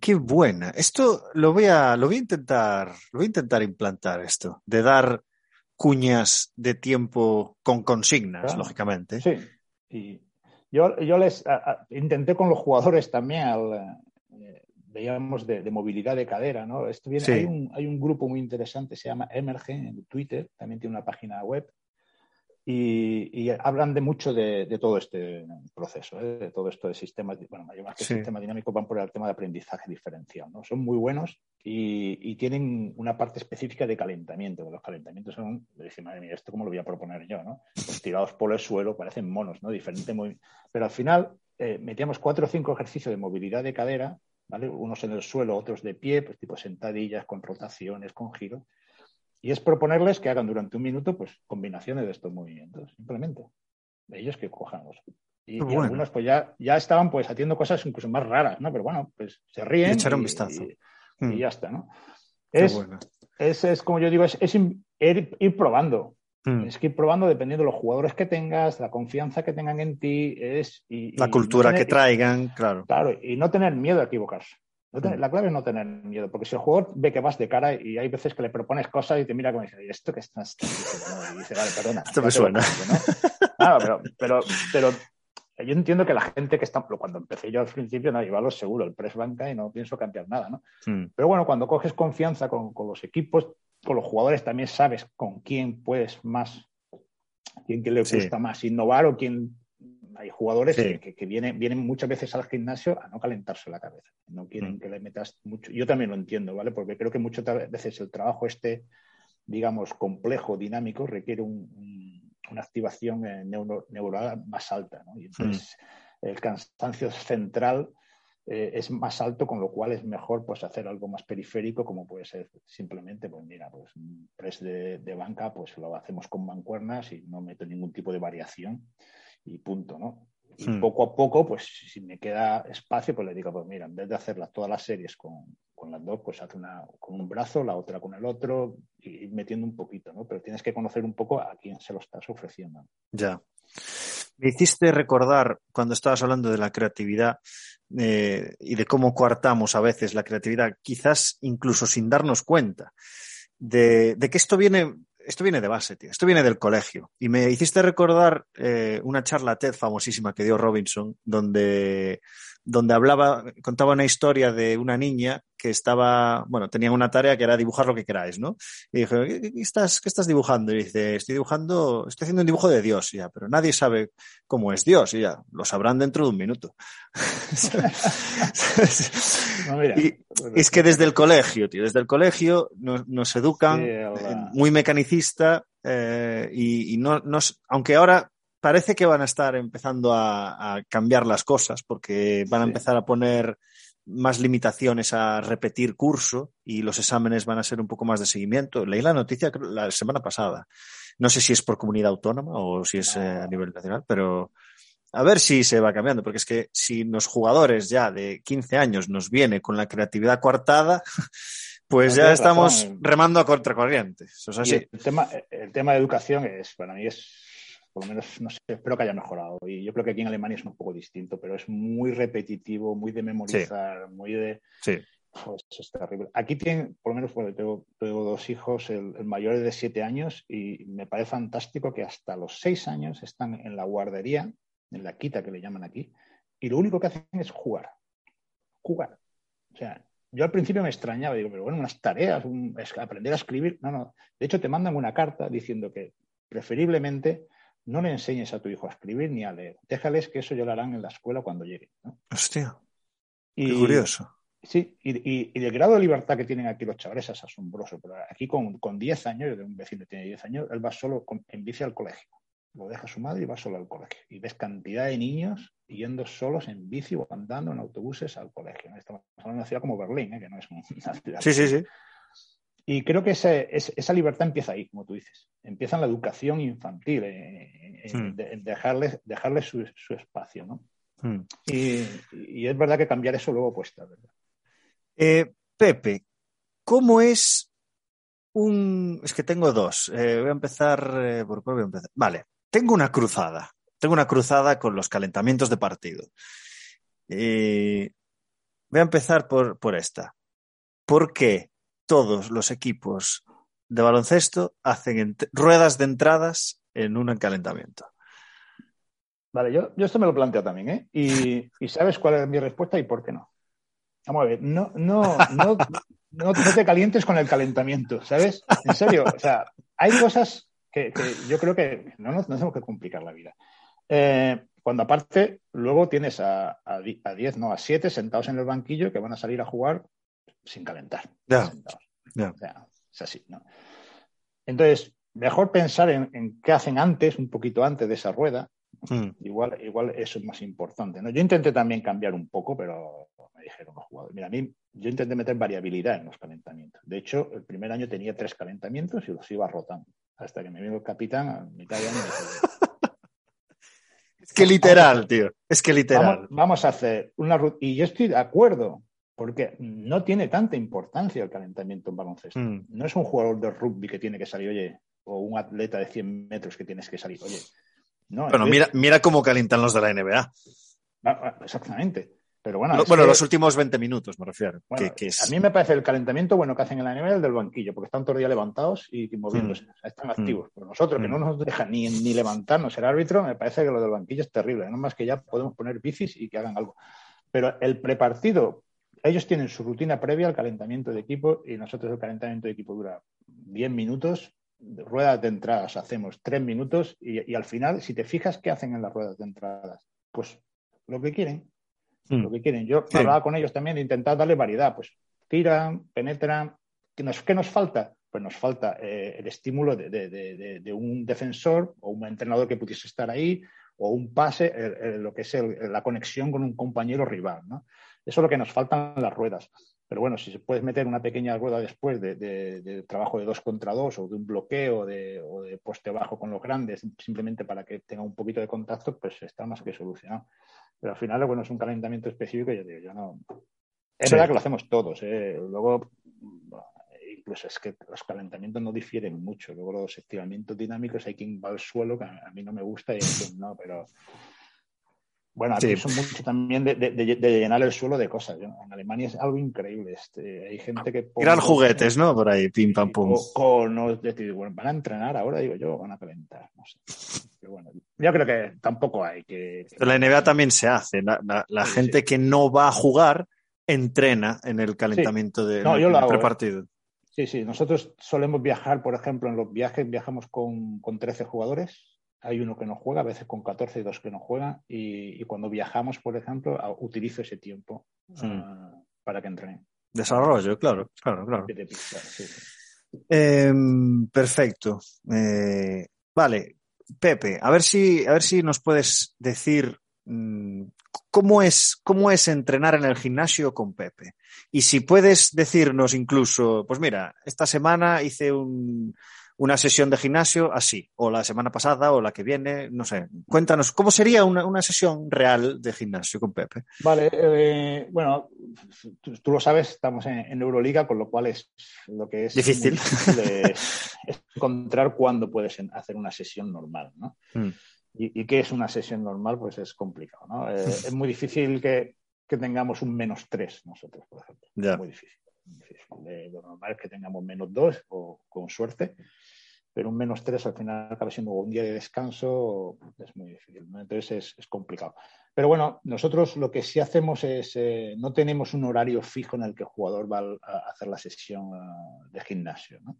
Qué buena. Esto lo voy a, lo voy a intentar, lo voy a intentar implantar esto, de dar cuñas de tiempo con consignas, claro. lógicamente. Sí. Y yo, yo les a, a, intenté con los jugadores también al, eh, veíamos de, de, movilidad de cadera, ¿no? Esto viene, sí. hay, un, hay, un, grupo muy interesante, se llama Emerge en Twitter, también tiene una página web, y, y hablan de mucho de, de, todo este proceso, ¿eh? de todo esto de sistemas, bueno, más que sí. sistema dinámico van por el tema de aprendizaje diferencial, ¿no? Son muy buenos y, y tienen una parte específica de calentamiento, los calentamientos son, decir, madre mía, ¿esto cómo lo voy a proponer yo, no? Pues tirados por el suelo, parecen monos, ¿no? Diferente muy... Pero al final eh, metíamos cuatro o cinco ejercicios de movilidad de cadera ¿vale? Unos en el suelo, otros de pie, pues tipo sentadillas, con rotaciones, con giro. Y es proponerles que hagan durante un minuto pues combinaciones de estos movimientos, simplemente. De ellos que cojamos. Y, bueno. y, algunos pues ya, ya estaban pues haciendo cosas incluso más raras, ¿no? Pero bueno, pues se ríen. Y echar un vistazo. Y, mm. y, ya está, ¿no? Es, bueno. es, es, como yo digo, es, es ir, ir, probando. Mm. Es que ir probando dependiendo de los jugadores que tengas, la confianza que tengan en ti, es y, la cultura no tener, que traigan, claro. Claro, y no tener miedo a equivocarse. No tener, mm. La clave es no tener miedo, porque si el jugador ve que vas de cara y hay veces que le propones cosas y te mira como dice, ¿y esto que estás diciendo? Y dice, vale, perdona. Esto me suena. ¿no? Claro, pero, pero, pero yo entiendo que la gente que está, cuando empecé yo al principio, no, llevarlo seguro, el press banca y no pienso cambiar nada, ¿no? Mm. Pero bueno, cuando coges confianza con, con, los equipos, con los jugadores también sabes con quién puedes más, quién que le gusta sí. más innovar o quién hay jugadores sí. que, que, vienen, vienen muchas veces al gimnasio a no calentarse la cabeza. No quieren mm. que le metas mucho. Yo también lo entiendo, ¿vale? Porque creo que muchas veces el trabajo este, digamos, complejo, dinámico, requiere un, un, una activación eh, neuro, neuronal más alta, ¿no? Y entonces mm. el cansancio central eh, es más alto, con lo cual es mejor pues hacer algo más periférico, como puede ser simplemente, pues mira, pues un press de, de banca, pues lo hacemos con mancuernas y no meto ningún tipo de variación y punto, ¿no? Y hmm. poco a poco, pues si me queda espacio, pues le digo, pues mira, en vez de hacerlas todas las series con, con las dos, pues hace una con un brazo, la otra con el otro, y ir metiendo un poquito, ¿no? Pero tienes que conocer un poco a quién se lo estás ofreciendo. Ya. Me hiciste recordar cuando estabas hablando de la creatividad eh, y de cómo coartamos a veces la creatividad, quizás incluso sin darnos cuenta, de, de que esto viene esto viene de base, tío. Esto viene del colegio. Y me hiciste recordar eh, una charla TED famosísima que dio Robinson, donde, donde hablaba, contaba una historia de una niña que estaba, bueno, tenían una tarea que era dibujar lo que queráis, ¿no? Y dije, ¿qué, qué estás, ¿qué estás dibujando? Y dice, estoy dibujando, estoy haciendo un dibujo de Dios, ya, pero nadie sabe cómo es Dios, y ya, lo sabrán dentro de un minuto. no, mira, y, es que desde el colegio, tío, desde el colegio nos, nos educan sí, muy mecanicista eh, y, y no, nos, aunque ahora parece que van a estar empezando a, a cambiar las cosas porque van a sí. empezar a poner más limitaciones a repetir curso y los exámenes van a ser un poco más de seguimiento. Leí la noticia la semana pasada. No sé si es por comunidad autónoma o si es eh, a nivel nacional, pero a ver si se va cambiando, porque es que si los jugadores ya de 15 años nos viene con la creatividad coartada, pues no ya estamos razón. remando a contracorriente. Eso es así. El tema, el tema de educación es, para mí es por lo menos, no sé, espero que haya mejorado. Y yo creo que aquí en Alemania es un poco distinto, pero es muy repetitivo, muy de memorizar, sí. muy de... Sí. Pues es terrible. Aquí tienen, por lo menos, bueno, tengo, tengo dos hijos, el, el, mayor es de siete años y me parece fantástico que hasta los seis años están en la guardería en la quita que le llaman aquí, y lo único que hacen es jugar. Jugar. O sea, yo al principio me extrañaba, digo, pero bueno, unas tareas, aprender a escribir. No, no. De hecho, te mandan una carta diciendo que preferiblemente no le enseñes a tu hijo a escribir ni a leer. Déjales que eso ya lo harán en la escuela cuando lleguen. Hostia. Qué curioso. Sí, y, y, el grado de libertad que tienen aquí los chavales es asombroso. Pero aquí con, con 10 años, de un vecino que tiene 10 años, él va solo en bici al colegio. Lo deja su madre y va solo al colegio. Y ves cantidad de niños yendo solos en bici o andando en autobuses al colegio. Estamos hablando de una ciudad como Berlín, ¿eh? que no es una ciudad. Sí, sí, sí. Y creo que ese, esa libertad empieza ahí, como tú dices. Empieza en la educación infantil, en, hmm. dejarles, dejarles su, su, espacio. ¿no? Hmm. Y, y, es verdad que cambiar eso luego cuesta. ¿verdad? Eh, Pepe, ¿cómo es un... Es que tengo dos. Eh, voy a empezar eh, por voy a empezar. Vale, tengo una cruzada. Tengo una cruzada con los calentamientos de partido. voy a empezar por, por esta. ¿Por qué todos los equipos de baloncesto hacen ruedas de entradas en un calentamiento? Vale, yo, esto me lo planteo también, ¿eh? Y, sabes cuál es mi respuesta y por qué no. Vamos a ver, no, no, no, no, te calientes con el calentamiento, ¿sabes? En serio, o sea, hay cosas que, yo creo que no nos, tenemos que complicar la vida. Eh, cuando aparte, luego tienes a 10, no, a 7 sentados en el banquillo que van a salir a jugar sin calentar. Ya. O sea, es así, ¿no? Entonces, mejor pensar en, qué hacen antes, un poquito antes de esa rueda. Hmm. Igual, igual eso es más importante. ¿no? Yo intenté también cambiar un poco, pero me dijeron los jugadores. Mira, a mí yo intenté meter variabilidad en los calentamientos. De hecho, el primer año tenía tres calentamientos y los iba rotando. Hasta que me vino el capitán a mitad de año Es que literal, tío. Es que literal. Vamos, a hacer una y yo estoy de acuerdo, porque no tiene tanta importancia el calentamiento en baloncesto. Hmm. No es un jugador de rugby que tiene que salir, oye, o un atleta de 100 metros que tienes que salir, oye. No, bueno, mira, mira cómo calientan los de la NBA. Ah, ah, exactamente. Pero bueno, bueno los últimos 20 minutos me refiero. A mí me parece el calentamiento bueno que hacen en la nivel del banquillo, porque están todo el día levantados y, moviéndose. Mm. están activos. Pero nosotros, que no mm. nos dejan ni, ni levantarnos el árbitro, me parece que lo del banquillo es terrible. No más que ya podemos poner bicis y que hagan algo. Pero el prepartido, ellos tienen su rutina previa al calentamiento de equipo y nosotros el calentamiento de equipo dura 10 minutos. Ruedas de entradas hacemos 3 minutos y, y al final, si te fijas qué hacen en las ruedas de entradas, pues lo que quieren, Mm. lo que quieren. Yo hablaba con ellos también de intentar darle variedad, pues tiran, penetran. ¿Qué nos, qué nos falta? Pues nos falta eh, el estímulo de, de, de, un defensor o un entrenador que pudiese estar ahí, o un pase, lo que es la conexión con un compañero rival. ¿no? Eso es lo que nos faltan las ruedas. Pero bueno, si se puedes meter una pequeña rueda después de, trabajo de dos contra dos o de un bloqueo de, o de poste bajo con los grandes, simplemente para que tenga un poquito de contacto, pues está más que solucionado. Pero al final, bueno, es un calentamiento específico, yo digo, yo no. Es verdad que lo hacemos todos, ¿eh? Luego, incluso es que los calentamientos no difieren mucho. Luego los estiramientos dinámicos hay quien va al suelo, que a mí no me gusta y hay no, pero bueno, aquí son mucho también de, llenar el suelo de cosas. En Alemania es algo increíble. Este, hay gente que. Gran juguetes, ¿no? Por ahí, pim pam pum. bueno, van a entrenar ahora, digo yo, van a calentar. No sé. bueno, yo creo que tampoco hay que. la NBA también se hace. La, gente que no va a jugar entrena en el calentamiento de no, yo lo hago, ¿eh? Sí, sí. Nosotros solemos viajar, por ejemplo, en los viajes viajamos con, con 13 jugadores hay uno que no juega, a veces con 14 y dos que no juegan, y, cuando viajamos, por ejemplo, utilizo ese tiempo ah, para que entrenen. Desarrollo, claro, claro, claro. Em, perfecto. Eh, vale, Pepe, a ver si, a ver si nos puedes decir mm, cómo es, cómo es entrenar en el gimnasio con Pepe. Y si puedes decirnos incluso, pues mira, esta semana hice un, una sesión de gimnasio así, o la semana pasada, o la que viene, no sé. Cuéntanos, ¿cómo sería una, sesión real de gimnasio con Pepe? Vale, eh, bueno, tú, lo sabes, estamos en, Euroliga, con lo cual es lo que es difícil, encontrar cuándo puedes hacer una sesión normal, ¿no? Mm. ¿Y, qué es una sesión normal? Pues es complicado, ¿no? Eh, es muy difícil que, tengamos un menos tres nosotros, por ejemplo. Ya. Muy difícil. lo normal es que tengamos menos dos o con suerte pero un menos tres al final acaba siendo un día de descanso, es muy difícil, entonces es, complicado. Pero bueno, nosotros lo que sí hacemos es, eh, no tenemos un horario fijo en el que el jugador va a hacer la sesión eh, de gimnasio. ¿no?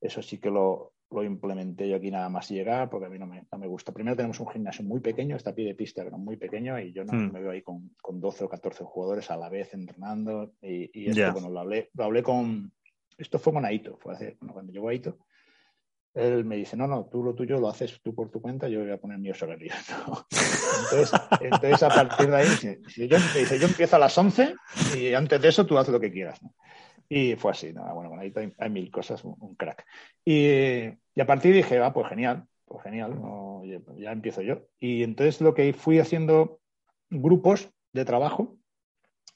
Eso sí que lo, lo, implementé yo aquí nada más llegar, porque a mí no me, no me, gusta. Primero tenemos un gimnasio muy pequeño, está a pie de pista, pero muy pequeño, y yo no hmm. me veo ahí con, con, 12 o 14 jugadores a la vez entrenando. Y, y esto, bueno, lo hablé, lo hablé con... Esto fue con Aito, fue hace, cuando llegó Aito él me dice, no, no, tú lo tuyo lo haces tú por tu cuenta, yo voy a poner mío sobre ¿no? Entonces, entonces, a partir de ahí, si yo, dice, yo empiezo a las 11 y antes de eso tú haces lo que quieras. Y fue así, ¿no? bueno, bueno, ahí hay, mil cosas, un, crack. Y, a partir dije, ah, pues genial, pues genial, ya empiezo yo. Y entonces lo que fui haciendo grupos de trabajo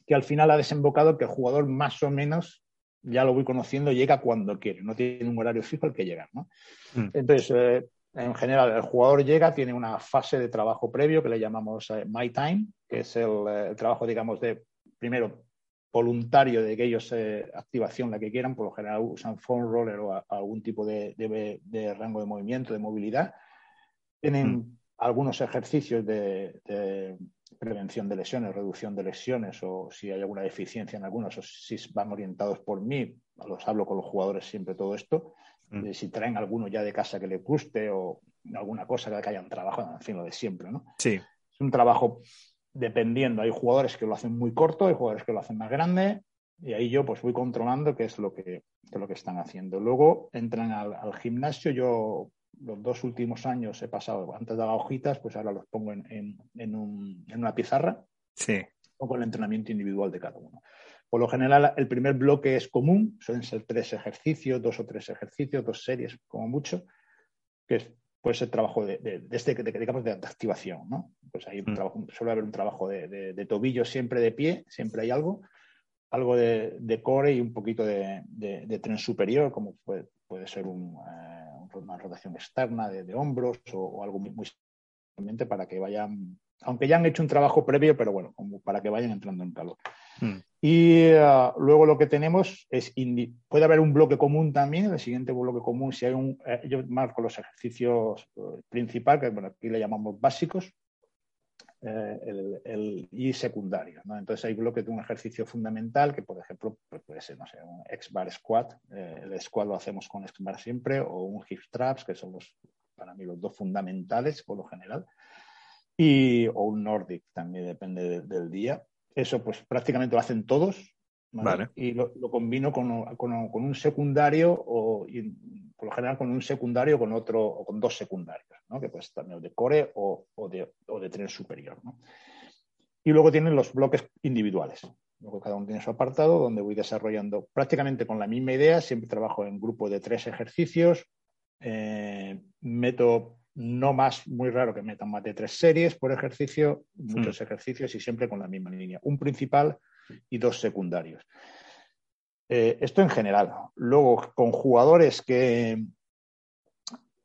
que al final ha desembocado que el jugador más o menos ya lo voy conociendo, llega cuando quiere, no tiene un horario fijo al que llegar. ¿no? Mm. Entonces, eh, en general, el jugador llega, tiene una fase de trabajo previo que le llamamos eh, My Time, que es el, eh, trabajo, digamos, de primero voluntario de que ellos activación la que quieran, por lo general usan phone roller o algún tipo de, de, rango de movimiento, de movilidad. Tienen mm. algunos ejercicios de, prevención de lesiones, reducción de lesiones o si hay alguna deficiencia en algunos o si van orientados por mí, los hablo con los jugadores siempre todo esto, mm. si traen alguno ya de casa que les guste o alguna cosa que hayan trabajado, en fin, lo de siempre, ¿no? Sí. Es un trabajo dependiendo, hay jugadores que lo hacen muy corto, hay jugadores que lo hacen más grande y ahí yo pues voy controlando qué es lo que, lo que están haciendo. Luego entran al, al gimnasio, yo los dos últimos años he pasado, antes daba hojitas, pues ahora los pongo en, una pizarra. Sí. O con el entrenamiento individual de cada uno. Por lo general, el primer bloque es común, suelen ser tres ejercicios, dos o tres ejercicios, dos series como mucho, que es, puede ser trabajo de, de, este, digamos, de activación, ¿no? Pues ahí mm. suele haber un trabajo de, tobillo siempre de pie, siempre hay algo, algo de, core y un poquito de, tren superior, como puede, puede ser un, eh, una rotación externa de, hombros o, algo muy, muy simplemente para que vayan, aunque ya han hecho un trabajo previo, pero bueno, como para que vayan entrando en calor. Hmm. Y uh, luego lo que tenemos es, puede haber un bloque común también, el siguiente bloque común, si hay un, eh, yo marco los ejercicios uh, principales, que bueno, aquí le llamamos básicos, eh, el, y secundario. ¿no? Entonces hay bloques de un ejercicio fundamental que, por ejemplo, pues puede ser, no sé, un X-Bar Squat. Eh, el squat lo hacemos con X-Bar siempre, o un Hip Traps, que son los, para mí los dos fundamentales por lo general. Y, o un Nordic, también depende del día. Eso pues prácticamente lo hacen todos, y lo, combino con, un secundario o por lo general con un secundario con otro o con dos secundarios, ¿no? que puede ser también de core o, de, o de tren superior. Y luego tienen los bloques individuales. Luego cada uno tiene su apartado donde voy desarrollando prácticamente con la misma idea. Siempre trabajo en grupo de tres ejercicios. Eh, meto no más, muy raro que metan más de tres series por ejercicio, muchos hmm. ejercicios y siempre con la misma línea. Un principal, y dos secundarios. Eh, esto en general. Luego, con jugadores que,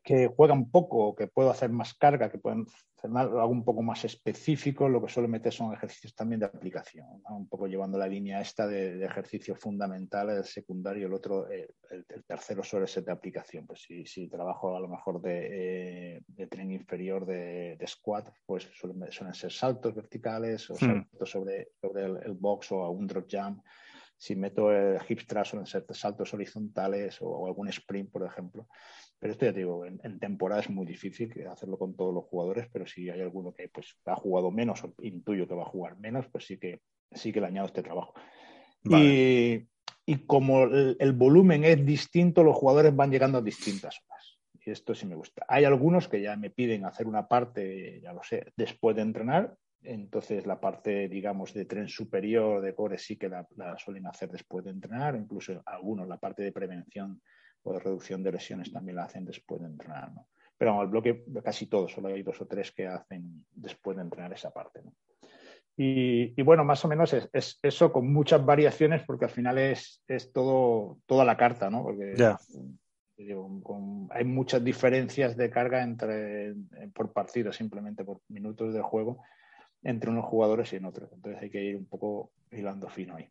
que juegan poco, que puedo hacer más carga, que pueden hacer algo un poco más específico, lo que suelo meter son ejercicios también de aplicación, un poco llevando la línea esta de, ejercicio fundamental, el secundario, el otro, el, tercero suele ser de aplicación. Pues si, si trabajo a lo mejor de, eh, de tren inferior de, squat, pues suelen, suelen, ser saltos verticales o hmm. saltos sobre, sobre el, box o un drop jump. Si meto el hip thrust suelen ser saltos horizontales o algún sprint, por ejemplo. Pero esto ya te digo, en, temporada es muy difícil hacerlo con todos los jugadores, pero si hay alguno que pues, ha jugado menos o intuyo que va a jugar menos, pues sí que, sí que le añado este trabajo. Y, como el, volumen es distinto, los jugadores van llegando a distintas horas. Y esto sí me gusta. Hay algunos que ya me piden hacer una parte, ya lo sé, después de entrenar. Entonces la parte, digamos, de tren superior de core sí que la, la suelen hacer después de entrenar. Incluso algunos la parte de prevención o de reducción de lesiones también la hacen después de entrenar. ¿no? Pero el bloque casi todos, solo hay dos o tres que hacen después de entrenar esa parte. ¿no? Y, bueno, más o menos es, eso con muchas variaciones porque al final es, es todo, toda la carta, ¿no? Porque hay muchas diferencias de carga entre, por partido, simplemente por minutos de juego, entre unos jugadores y en otros. Entonces hay que ir un poco hilando fino ahí.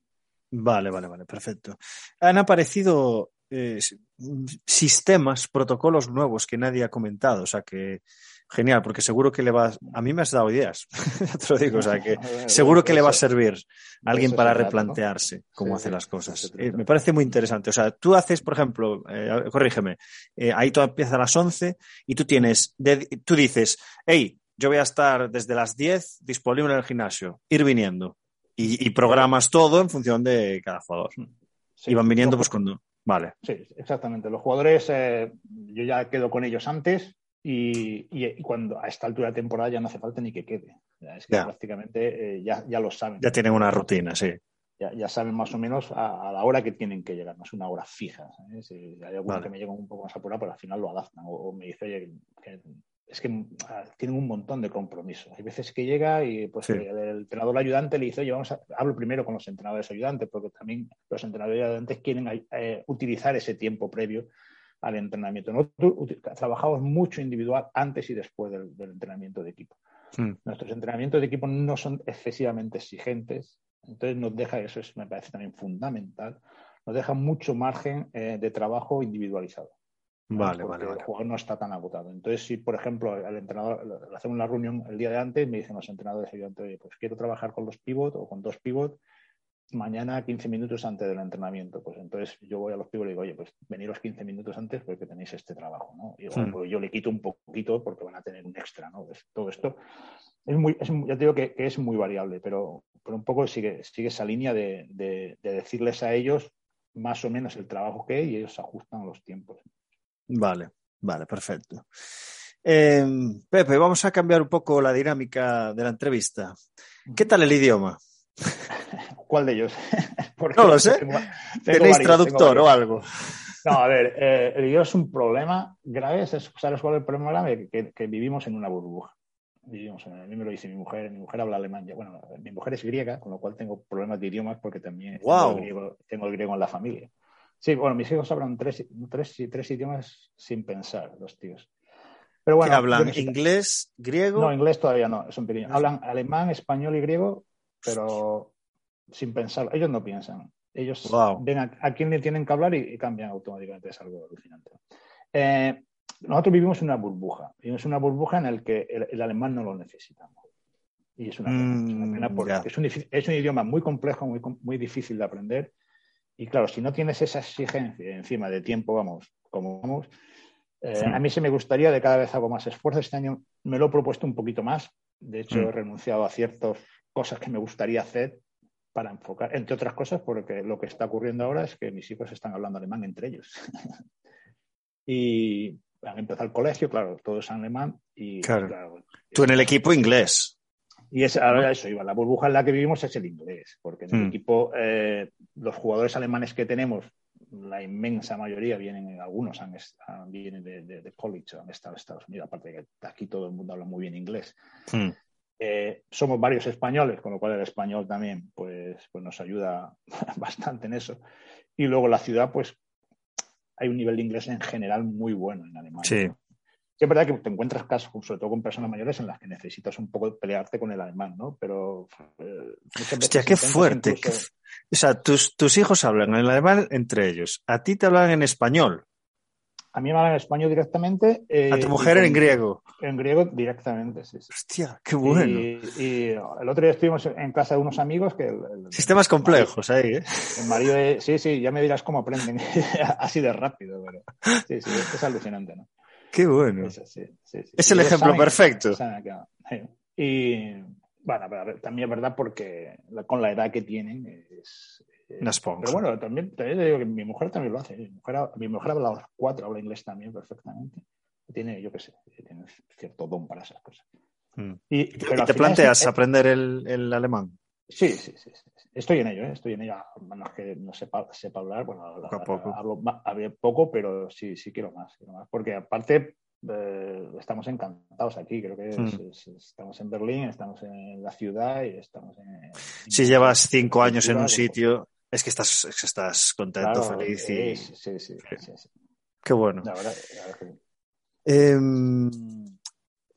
Vale, vale, vale, perfecto. Han aparecido eh, sistemas, protocolos nuevos que nadie ha comentado. O sea que genial, porque seguro que le va. A mí me has dado ideas, te lo digo. O sea que seguro que le va a servir a alguien para replantearse cómo hace las cosas. Eh, me parece muy interesante. O sea, tú haces, por ejemplo, eh, corrígeme, ahí todo empieza a las 11 y tú tienes, de- tú dices, hey, yo voy a estar desde las 10 disponible en el gimnasio, ir viniendo. Y, y programas todo en función de cada jugador. Sí, y van viniendo pues cuando. Vale. Sí, exactamente. Los jugadores, eh, yo ya quedo con ellos antes y, y- y cuando a esta altura de temporada ya no hace falta ni que quede. Ya, es que Ya. prácticamente eh, ya, ya lo saben. Ya tienen una rutina, sí. Ya, ya saben más o menos a, a la hora que tienen que llegar, no es una hora fija. ¿sabes? Si hay alguno Vale. que me llega un poco más apurado, pero al final lo adaptan. O, o me dice, oye, que- es que ah, tienen un montón de compromisos. Hay veces que llega y pues Sí. el, entrenador ayudante le dice, oye, vamos a, hablo primero con los entrenadores ayudantes, porque también los entrenadores ayudantes quieren eh, utilizar ese tiempo previo al entrenamiento. Nosotros trabajamos mucho individual antes y después del, del entrenamiento de equipo. Mm. Nuestros entrenamientos de equipo no son excesivamente exigentes, entonces nos deja, eso es, me parece también fundamental, nos deja mucho margen eh, de trabajo individualizado. Vale, vale, vale. El jugador no está tan agotado. Entonces, si por ejemplo al entrenador hacemos la reunión el día de antes, me dicen los entrenadores "Oye, pues quiero trabajar con los pivot o con dos pivot mañana 15 minutos antes del entrenamiento. Pues entonces yo voy a los pibos y digo, oye, pues veniros 15 minutos antes porque tenéis este trabajo, ¿no? Y bueno, Hmm. pues yo le quito un poquito porque van a tener un extra, ¿no? Es- todo esto es muy, es, ya te digo que, que es muy variable, pero, pero un poco sigue, sigue esa línea de, de- de decirles a ellos más o menos el trabajo que hay y ellos ajustan los tiempos. Vale, vale, perfecto. Eh, Pepe, vamos a cambiar un poco la dinámica de la entrevista. ¿Qué tal el idioma? ¿Cuál de ellos? No lo sé. tengo- tengo ¿Tenéis varios, traductor o algo? No, a ver, eh, el idioma es un problema grave. ¿Sabes cuál es el problema grave? Que, que vivimos en una burbuja. Vivimos en, a mí me lo dice mi mujer. Mi mujer habla alemán. ya- Bueno, mi mujer es griega, con lo cual tengo problemas de idiomas porque también Guau. tengo, el griego, tengo el griego en la familia. Sí, bueno, mis hijos hablan tres, tres, tres idiomas sin pensar, los tíos. Pero bueno, ¿Qué hablan? ¿Inglés? ¿Griego? No, inglés todavía no, es un pequeño. Hablan alemán, español y griego, pero sin pensar. Ellos no piensan. Ellos Wow. ven a, a quién le tienen que hablar y, y cambian automáticamente. Es algo alucinante. Eh, nosotros vivimos en una burbuja. Vivimos una burbuja en la que el, el alemán no lo necesitamos. Y es una pena, es una pena Mm, porque ya. es un, es un idioma muy complejo, muy, muy difícil de aprender. Y claro, si no tienes esa exigencia encima de tiempo, vamos, como vamos, eh, Sí. a mí se me gustaría de cada vez hago más esfuerzo. Este año me lo he propuesto un poquito más. De hecho, Mm. he renunciado a ciertas cosas que me gustaría hacer para enfocar, entre otras cosas, porque lo que está ocurriendo ahora es que mis hijos están hablando alemán entre ellos. y han empezado el colegio, claro, todo es alemán. Y, Claro. Tú en el equipo inglés. Y es, ahora eso iba. La burbuja en la que vivimos es el inglés, porque en el Mm. equipo eh, los jugadores alemanes que tenemos, la inmensa mayoría vienen, algunos han, han- vienen de, de- de college, han estado en Estados Unidos, aparte de que aquí todo el mundo habla muy bien inglés. Mm. Eh, somos varios españoles, con lo cual el español también pues, pues nos ayuda bastante en eso. Y luego la ciudad, pues hay un nivel de inglés en general muy bueno en Alemania. Sí. Sí, es verdad que te encuentras casos, sobre todo con personas mayores, en las que necesitas un poco pelearte con el alemán, ¿no? Pero. eh, Hostia, qué fuerte. incluso- O sea, tus, tus hijos hablan en alemán entre ellos. A ti te hablan en español. A mí me hablan en español directamente. eh, A tu mujer con- en griego. En griego directamente, sí. sí. Hostia, qué bueno. Y, y el otro día estuvimos en casa de unos amigos que. el- el- Sistemas complejos ahí, ¿eh? El marido de- sí, sí, ya me dirás cómo aprenden así de rápido, pero sí, sí, es alucinante, ¿no? Qué bueno. Es, así, sí, sí. Es Y el ejemplo saben- perfecto. saben. Y bueno, pero también es verdad porque la- con la edad que tienen es... es- Una esponja. Pero bueno, también, también te digo que mi mujer también lo hace. Mi mujer, mi mujer habla los cuatro, habla inglés también perfectamente. Tiene, yo qué sé, tiene cierto don para esas cosas. Mm. Y, ¿Y pero te planteas es- aprender el, el alemán? Sí, sí, sí. Estoy en ello, ¿eh? estoy en ello. A menos que no sepa, sepa hablar, bueno, Poco a poco. hablo poco, pero sí, sí quiero más, quiero más. Porque aparte eh, estamos encantados aquí, creo que es- Mm. es- estamos en Berlín, estamos en la ciudad y estamos en... Si llevas cinco años en un cultura, sitio, es que estás, es que estás contento, claro, feliz y sí, sí, sí, sí, sí. qué bueno. La verdad, la verdad que- Em,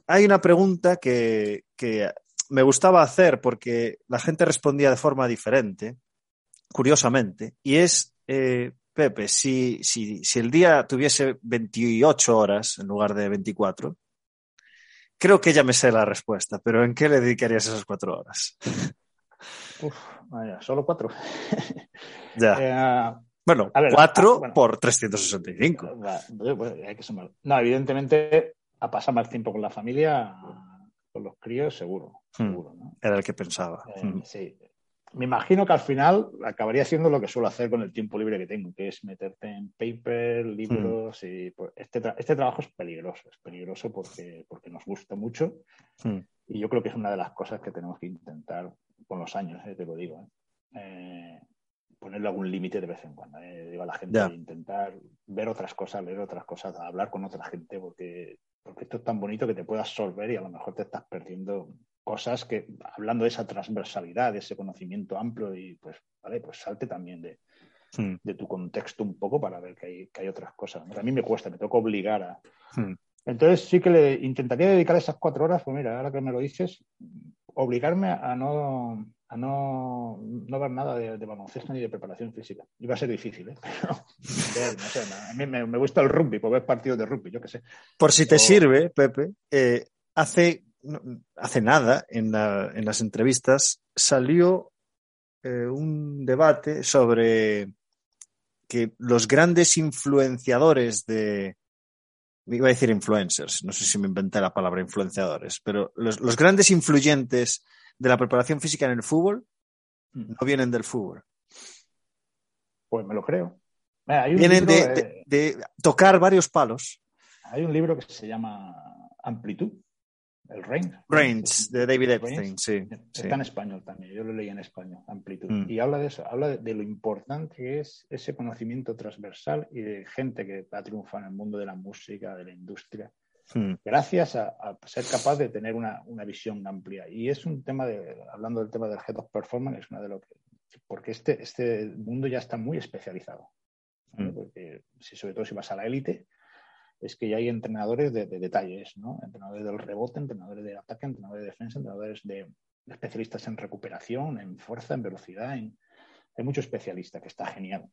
hay una pregunta que, que me gustaba hacer porque la gente respondía de forma diferente, curiosamente, y es, eh, Pepe, si, si, si el día tuviese 28 horas en lugar de 24, creo que ya me sé la respuesta, pero ¿en qué le dedicarías esas cuatro horas? Uf, vaya, solo cuatro. ya. Eh, bueno, ver, cuatro ah, bueno. por 365. va, pues, hay que sumar. No, evidentemente, a pasar más tiempo con la familia, con los críos, seguro. Hmm. seguro ¿no? Era el que pensaba. Eh, Mm. sí. Me imagino que al final acabaría haciendo lo que suelo hacer con el tiempo libre que tengo, que es meterte en paper, libros y pues, este, tra- este trabajo es peligroso, es peligroso porque, porque nos gusta mucho Mm. y yo creo que es una de las cosas que tenemos que intentar con los años, eh, te lo digo. eh. Eh, ponerle algún límite de vez en cuando. eh. Digo a la gente intentar ver otras cosas, leer otras cosas, hablar con otra gente, porque, porque esto es tan bonito que te puede absorber y a lo mejor te estás perdiendo cosas que, hablando de esa transversalidad, de ese conocimiento amplio, y pues, vale, pues salte también de, Mm. de tu contexto un poco para ver que hay, que hay otras cosas. ¿no? A mí me cuesta, me toca obligar a. Mm. Entonces sí que le intentaría dedicar esas cuatro horas, pues mira, ahora que me lo dices, obligarme a no, a no, no ver nada de, de baloncesto ni de preparación física. Iba a ser difícil, ¿eh? Pero, ver, no sé, a mí me, me gusta el rugby, por ver partidos de rugby, yo qué sé. Por si te O- sirve, Pepe, eh, hace, hace nada en, la- en las entrevistas salió eh, un debate sobre que los grandes influenciadores de. Iba a decir influencers, no sé si me inventé la palabra influenciadores, pero los, los grandes influyentes de la preparación física en el fútbol no vienen del fútbol. Pues me lo creo. Mira, hay, un Vienen libro, de, eh, de- de tocar varios palos. hay un libro que se llama Amplitud, el Range. Brains, de David. Epstein, sí. sí. Está en español también, yo lo leí en español, amplitud. Mm. Y habla de eso, habla de, de lo importante que es ese conocimiento transversal y de gente que ha triunfado en el mundo de la música, de la industria, Mm, gracias a, a ser capaz de tener una, una visión amplia. Y es un tema de, hablando del tema del Head of Performance, es una de lo que, porque este, este mundo ya está muy especializado. ¿vale? Mm. Porque si, sobre todo si vas a la élite, es que ya hay entrenadores de, de detalles, ¿no? Entrenadores del rebote, entrenadores de ataque, entrenadores de defensa, entrenadores de especialistas en recuperación, en fuerza, en velocidad. En... Hay mucho especialista que está genial.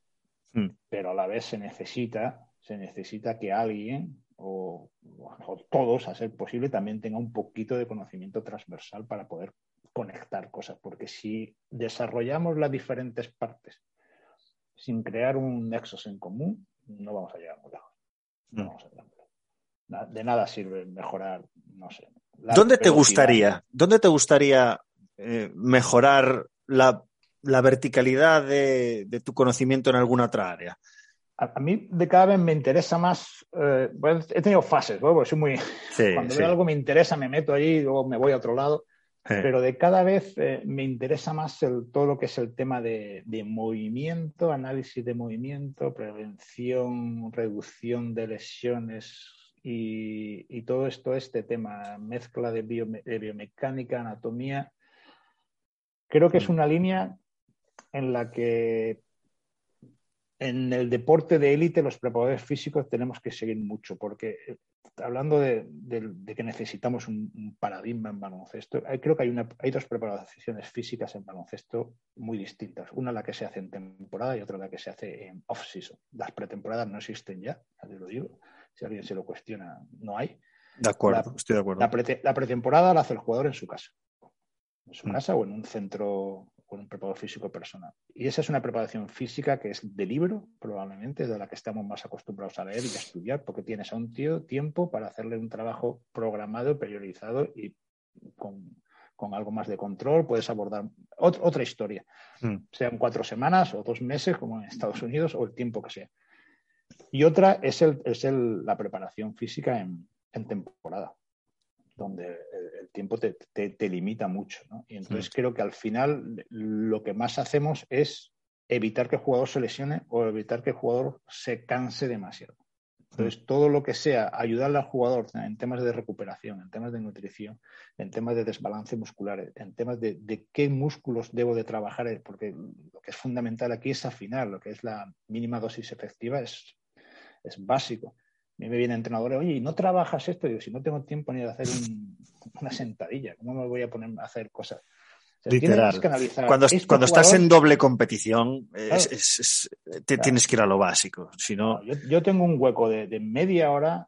Mm. Pero a la vez se necesita, se necesita que alguien o, o todos, a ser posible, también tenga un poquito de conocimiento transversal para poder conectar cosas. Porque si desarrollamos las diferentes partes sin crear un nexos en común, no vamos a llegar muy lejos. No De nada sirve mejorar, no sé. ¿Dónde te gustaría, dónde te gustaría eh, mejorar la, la verticalidad de, de tu conocimiento en alguna otra área? A, a mí de cada vez me interesa más. eh, he tenido fases, ¿no? Soy muy. Sí, Cuando sí. veo algo me interesa, me meto allí y luego me voy a otro lado. Pero de cada vez eh, me interesa más el- todo lo que es el tema de, de movimiento, análisis de movimiento, prevención, reducción de lesiones y, y todo esto, este tema, mezcla de, biome- de biomecánica, anatomía. Creo que es una línea en la que en el deporte de élite los preparadores físicos tenemos que seguir mucho, porque eh, hablando de, de- de que necesitamos un, un paradigma en baloncesto, hay- creo que hay, una, hay dos preparaciones físicas en baloncesto muy distintas. Una la que se hace en temporada y otra la que se hace en off-season. Las pretemporadas no existen ya, ya te lo digo. Si alguien se lo cuestiona, no hay. de acuerdo, la- estoy de acuerdo. La pretemporada la hace el jugador en su casa. En su Mm. casa o en un centro con un preparador físico personal. Y esa es una preparación física que es de libro, probablemente, de la que estamos más acostumbrados a leer y a estudiar, porque tienes a un tío tiempo para hacerle un trabajo programado, priorizado y con, con algo más de control. Puedes abordar ot- otra historia, Mm. sean cuatro semanas o dos meses, como en Estados Unidos, o el tiempo que sea. Y otra es, el, es el- la preparación física en, en temporada, donde el, el tiempo te, te- te limita mucho. ¿no? Y entonces creo que al final lo que más hacemos es evitar que el jugador se lesione o evitar que el jugador se canse demasiado. Entonces, todo lo que sea ayudarle al jugador en temas de recuperación, en temas de nutrición, en temas de desbalance muscular, en temas de, de qué músculos debo de trabajar, eh, porque lo que es fundamental aquí es afinar, lo que es la mínima dosis efectiva es, es básico. A mí me viene entrenadores, oye, ¿y no trabajas esto? Y digo, si no tengo tiempo ni de hacer un- una sentadilla, ¿cómo me voy a poner a hacer cosas? Literal. cuando, este cuando estás en doble competición, es, es, te tienes que ir a lo básico. Si no... yo, yo, tengo un hueco de, de, media hora,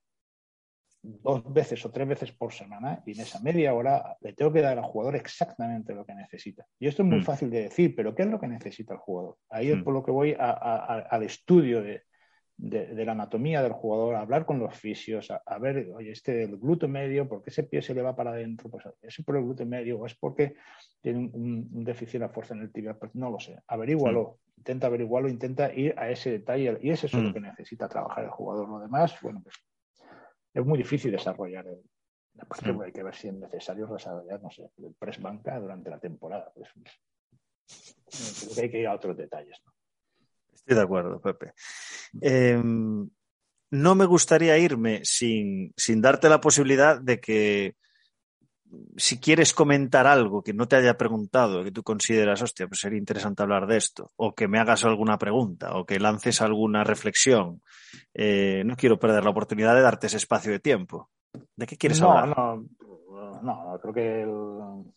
dos veces o tres veces por semana, y en esa media hora le tengo que dar al jugador exactamente lo que necesita. Y esto es muy mm. fácil de decir, pero ¿qué es lo que necesita el jugador? Ahí es mm. por lo que voy a, a, al estudio de, de, la anatomía del jugador, hablar con los fisios, a, ver, oye, este el glúteo medio, ¿por qué ese pie se le va para adentro? Pues es por el glúteo medio o es porque tiene un, déficit de fuerza en el tibia, pues no lo sé. Averígualo, intenta averiguarlo, intenta ir a ese detalle y es eso lo mm. que necesita trabajar el jugador. Lo demás, bueno, pues es muy difícil desarrollar. El, hay que ver si es necesario desarrollar, no sé, el press banca durante la temporada. Pues, creo que hay que ir a otros detalles, ¿no? Estoy de acuerdo, Pepe. Eh, no me gustaría irme sin, sin, darte la posibilidad de que si quieres comentar algo que no te haya preguntado, que tú consideras, hostia, pues sería interesante hablar de esto, o que me hagas alguna pregunta, o que lances alguna reflexión, eh, no quiero perder la oportunidad de darte ese espacio de tiempo. ¿De qué quieres no, hablar? No, no, creo que el,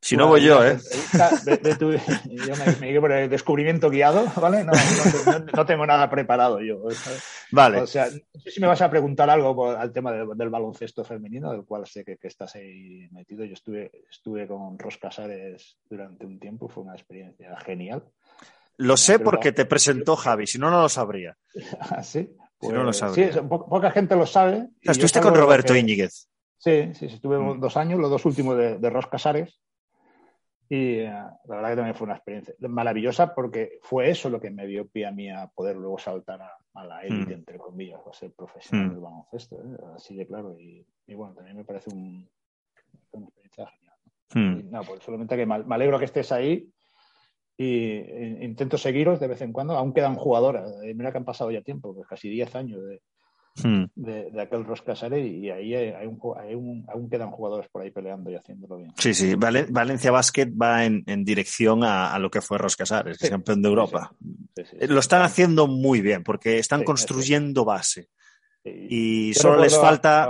si no voy yo, ¿eh? yo me, me por el descubrimiento guiado, ¿vale? No, no, tengo nada preparado yo. Vale. O sea, no sé si me vas a preguntar algo al tema del, baloncesto femenino, del cual sé que, estás ahí metido. Yo estuve, estuve con Ros Casares durante un tiempo, fue una experiencia genial. Lo sé porque te presentó Javi, si no, no lo sabría. ¿Ah, sí? si no lo pues, sabría. Sí, poca gente lo sabe. estuviste con Roberto Íñiguez. Sí, sí, estuve mm. dos años, los dos últimos de, de Ros Casares. Y eh, la verdad que también fue una experiencia maravillosa porque fue eso lo que me dio pie a mí a poder luego saltar a, la élite, mm. entre comillas, a ser profesional mm. del baloncesto, ¿eh? así de claro. Y, bueno, también me parece una experiencia genial. Mm. no, pues solamente que me, alegro que estés ahí y e, intento seguiros de vez en cuando. Aún quedan jugadoras. Eh, mira que han pasado ya tiempo, pues casi 10 años de, Hmm. de, aquel Roscasare y ahí hay un, hay un, aún quedan jugadores por ahí peleando y haciéndolo bien. Sí, sí, Valencia Basket va en, en dirección a, a, lo que fue Roscasares, sí. campeón de Europa. Sí, sí, lo están haciendo muy bien porque están construyendo base y solo les falta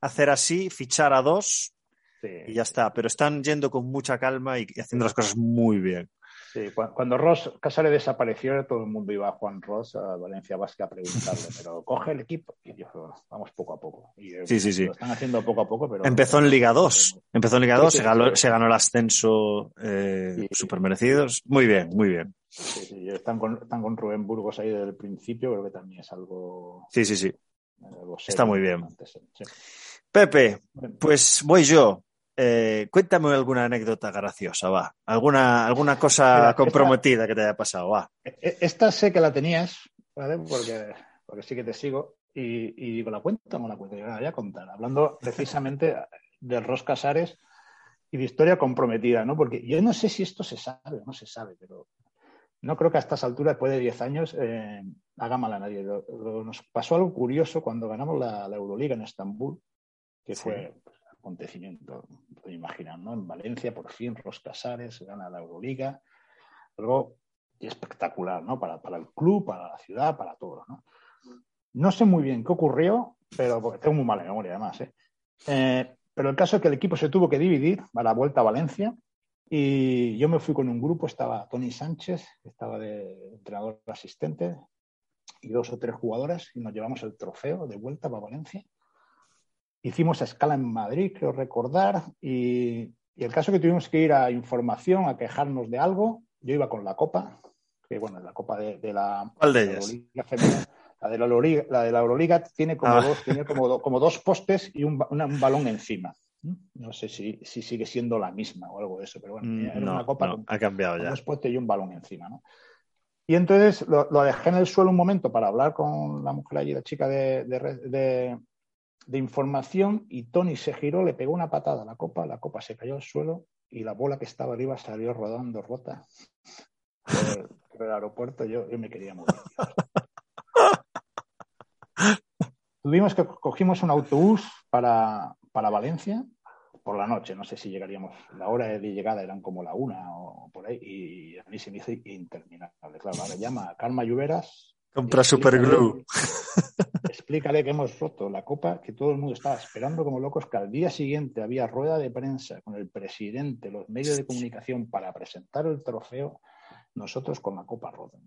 hacer así, fichar a dos y ya está, pero están yendo con mucha calma y haciendo las cosas muy bien. Sí, cuando Ross Casale desapareció, todo el mundo iba a Juan Ross a Valencia Basque a preguntarle, pero coge el equipo y dijo, vamos poco a poco. Y, sí, sí, sí. Lo están haciendo poco a poco, pero... Empezó en Liga 2, empezó en Liga 2, sí, se, ganó, se, ganó, el ascenso eh, super merecidos. Muy bien, muy bien. Sí, sí, están con, están con Rubén Burgos ahí desde el principio, creo que también es algo... Sí, sí, sí. Está muy bien. Pepe, pues voy yo. Eh, cuéntame alguna anécdota graciosa, va. Alguna, alguna cosa Mira, comprometida esta, que te haya pasado, va. E, e, esta sé que la tenías, ¿vale? Porque, porque sí que te sigo. Y, y digo, ¿la cuento o no la cuento? Yo la voy a contar. Hablando precisamente de Ros Casares y de historia comprometida, ¿no? Porque yo no sé si esto se sabe o no se sabe, pero no creo que a estas alturas, después de 10 años, eh, haga mal a nadie. Lo, lo, nos pasó algo curioso cuando ganamos la, la Euroliga en Estambul, que sí. fue acontecimiento, puedo imaginar, ¿no? En Valencia, por fin, Ros Casares gana la Euroliga, algo espectacular, ¿no? Para, el club, para la ciudad, para todos, ¿no? No sé muy bien qué ocurrió, pero tengo muy mala memoria además, ¿eh? Eh, pero el caso es que el equipo se tuvo que dividir a la vuelta a Valencia y yo me fui con un grupo, estaba Tony Sánchez, estaba de entrenador asistente, y dos o tres jugadoras, y nos llevamos el trofeo de vuelta para Valencia hicimos escala en Madrid, creo recordar, y, y, el caso que tuvimos que ir a información, a quejarnos de algo, yo iba con la copa, que bueno, la copa de, de la, ¿Cuál de ellas? La, femenina, la, de la, Euroliga, la de la Euroliga tiene como, ah. dos, tiene como, do, como, dos postes y un, una, un balón encima. No sé si, si, sigue siendo la misma o algo de eso, pero bueno, mm, era no, una copa no, con, ha cambiado con ya. dos postes y un balón encima, ¿no? Y entonces lo, lo, dejé en el suelo un momento para hablar con la mujer allí, la chica de, de, de, de información y Tony se giró, le pegó una patada a la copa, la copa se cayó al suelo y la bola que estaba arriba salió rodando rota por el, aeropuerto. Yo, yo, me quería morir. Tuvimos que cogimos un autobús para, para Valencia por la noche, no sé si llegaríamos, la hora de llegada eran como la una o por ahí, y a mí se me hizo interminable. Claro, ahora llama a Carma Lluveras, Compra superglue. Explícale que hemos roto la copa que todo el mundo estaba esperando como locos, que al día siguiente había rueda de prensa con el presidente, los medios de comunicación para presentar el trofeo, nosotros con la copa rota.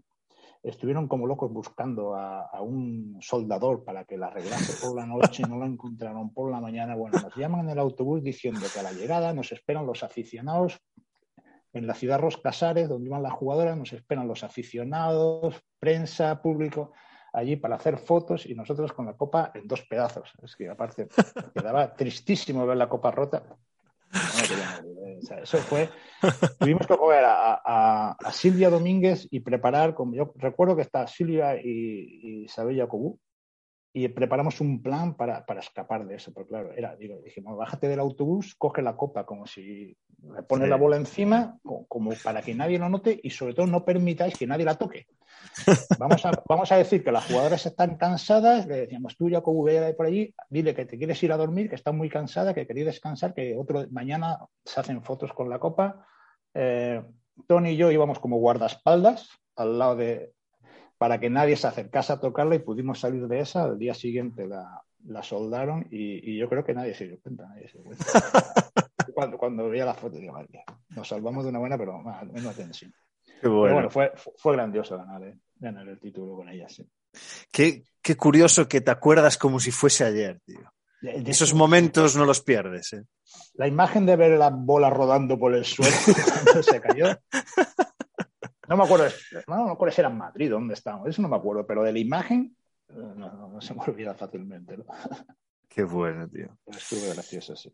Estuvieron como locos buscando a, a un soldador para que la arreglase por la noche, no lo encontraron por la mañana. Bueno, nos llaman en el autobús diciendo que a la llegada nos esperan los aficionados en la ciudad Ros Casares, donde iban las jugadoras, nos esperan los aficionados, prensa, público, allí para hacer fotos y nosotros con la copa en dos pedazos. Es que aparte quedaba tristísimo ver la copa rota. O sea, eso fue. Tuvimos que coger a, a, a, Silvia Domínguez y preparar, como yo recuerdo que está Silvia y, y Isabel Jacobú, y preparamos un plan para, para, escapar de eso. Pero claro, era, digo, dijimos, bájate del autobús, coge la copa como si le pones sí. la bola encima, como para que nadie lo note y sobre todo no permitáis que nadie la toque. Vamos a, vamos a decir que las jugadoras están cansadas, le decíamos tú, Jacobo, ve por allí, dile que te quieres ir a dormir, que está muy cansada, que quería descansar, que otro mañana se hacen fotos con la copa. Eh, Tony y yo íbamos como guardaespaldas al lado de, para que nadie se acercase a tocarla y pudimos salir de esa. Al día siguiente la, la soldaron y, y, yo creo que nadie se dio cuenta. Nadie se dio cuenta. cuando, cuando, veía la foto, digo, nos salvamos de una buena, pero más, menos tensión. Qué bueno. Pero bueno, fue, fue grandioso ganar, eh, ganar el título con ella, sí. Qué, qué curioso que te acuerdas como si fuese ayer, tío. De, de Esos momentos no los pierdes. ¿eh? La imagen de ver la bola rodando por el suelo cuando se cayó. No me acuerdo, no, no me acuerdo si era en Madrid, dónde estábamos, eso no me acuerdo, pero de la imagen no, no, no se me olvida fácilmente. ¿no? Qué bueno, tío. Estuvo gracioso, sí.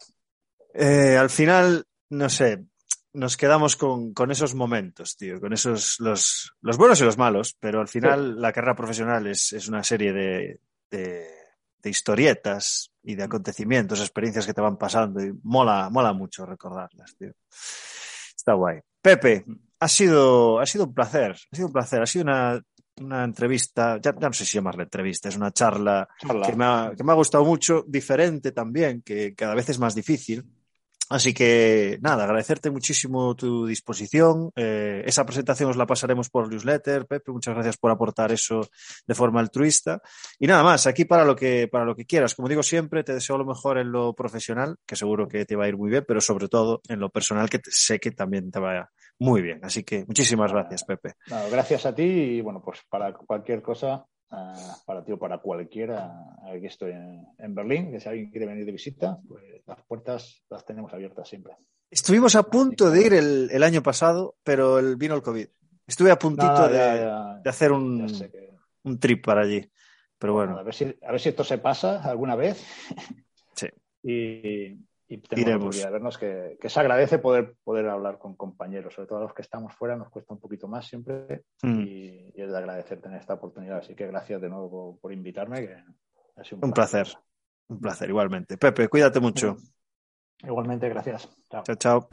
Eh, al final, no sé, nos quedamos con, con, esos momentos, tío, con esos, los, los buenos y los malos, pero al final sí. la carrera profesional es, es una serie de, de, de, historietas y de acontecimientos, experiencias que te van pasando y mola, mola mucho recordarlas, tío. Está guay. Pepe, ha sido, ha sido un placer, ha sido un placer, ha sido una, una entrevista, ya, ya, no sé si llamarla entrevista, es una charla, charla. Que, me ha, que, me ha, gustado mucho, diferente también, que cada vez es más difícil. Así que nada, agradecerte muchísimo tu disposición. Eh, esa presentación os la pasaremos por newsletter. Pepe, muchas gracias por aportar eso de forma altruista. Y nada más, aquí para lo que, para lo que quieras. Como digo siempre, te deseo lo mejor en lo profesional, que seguro que te va a ir muy bien, pero sobre todo en lo personal, que te, sé que también te va muy bien. Así que muchísimas gracias, Pepe. Gracias a ti y bueno, pues para cualquier cosa, Uh, para ti o para cualquiera, aquí estoy en, en, Berlín, que si alguien quiere venir de visita, pues las puertas las tenemos abiertas siempre. Estuvimos a punto de ir el, el año pasado, pero el, vino el COVID. Estuve a puntito no, no, ya, de, ya, de, hacer un, que... un, trip para allí. Pero bueno. A ver, si, a ver si esto se pasa alguna vez. Sí. Y, y tenemos que vernos que, que, se agradece poder, poder hablar con compañeros, sobre todo a los que estamos fuera, nos cuesta un poquito más siempre mm. y, y, es de agradecer tener esta oportunidad. Así que gracias de nuevo por, por invitarme. Que ha sido un, un placer. placer. Un placer, igualmente. Pepe, cuídate mucho. Igualmente, gracias. Chao, chao. chao.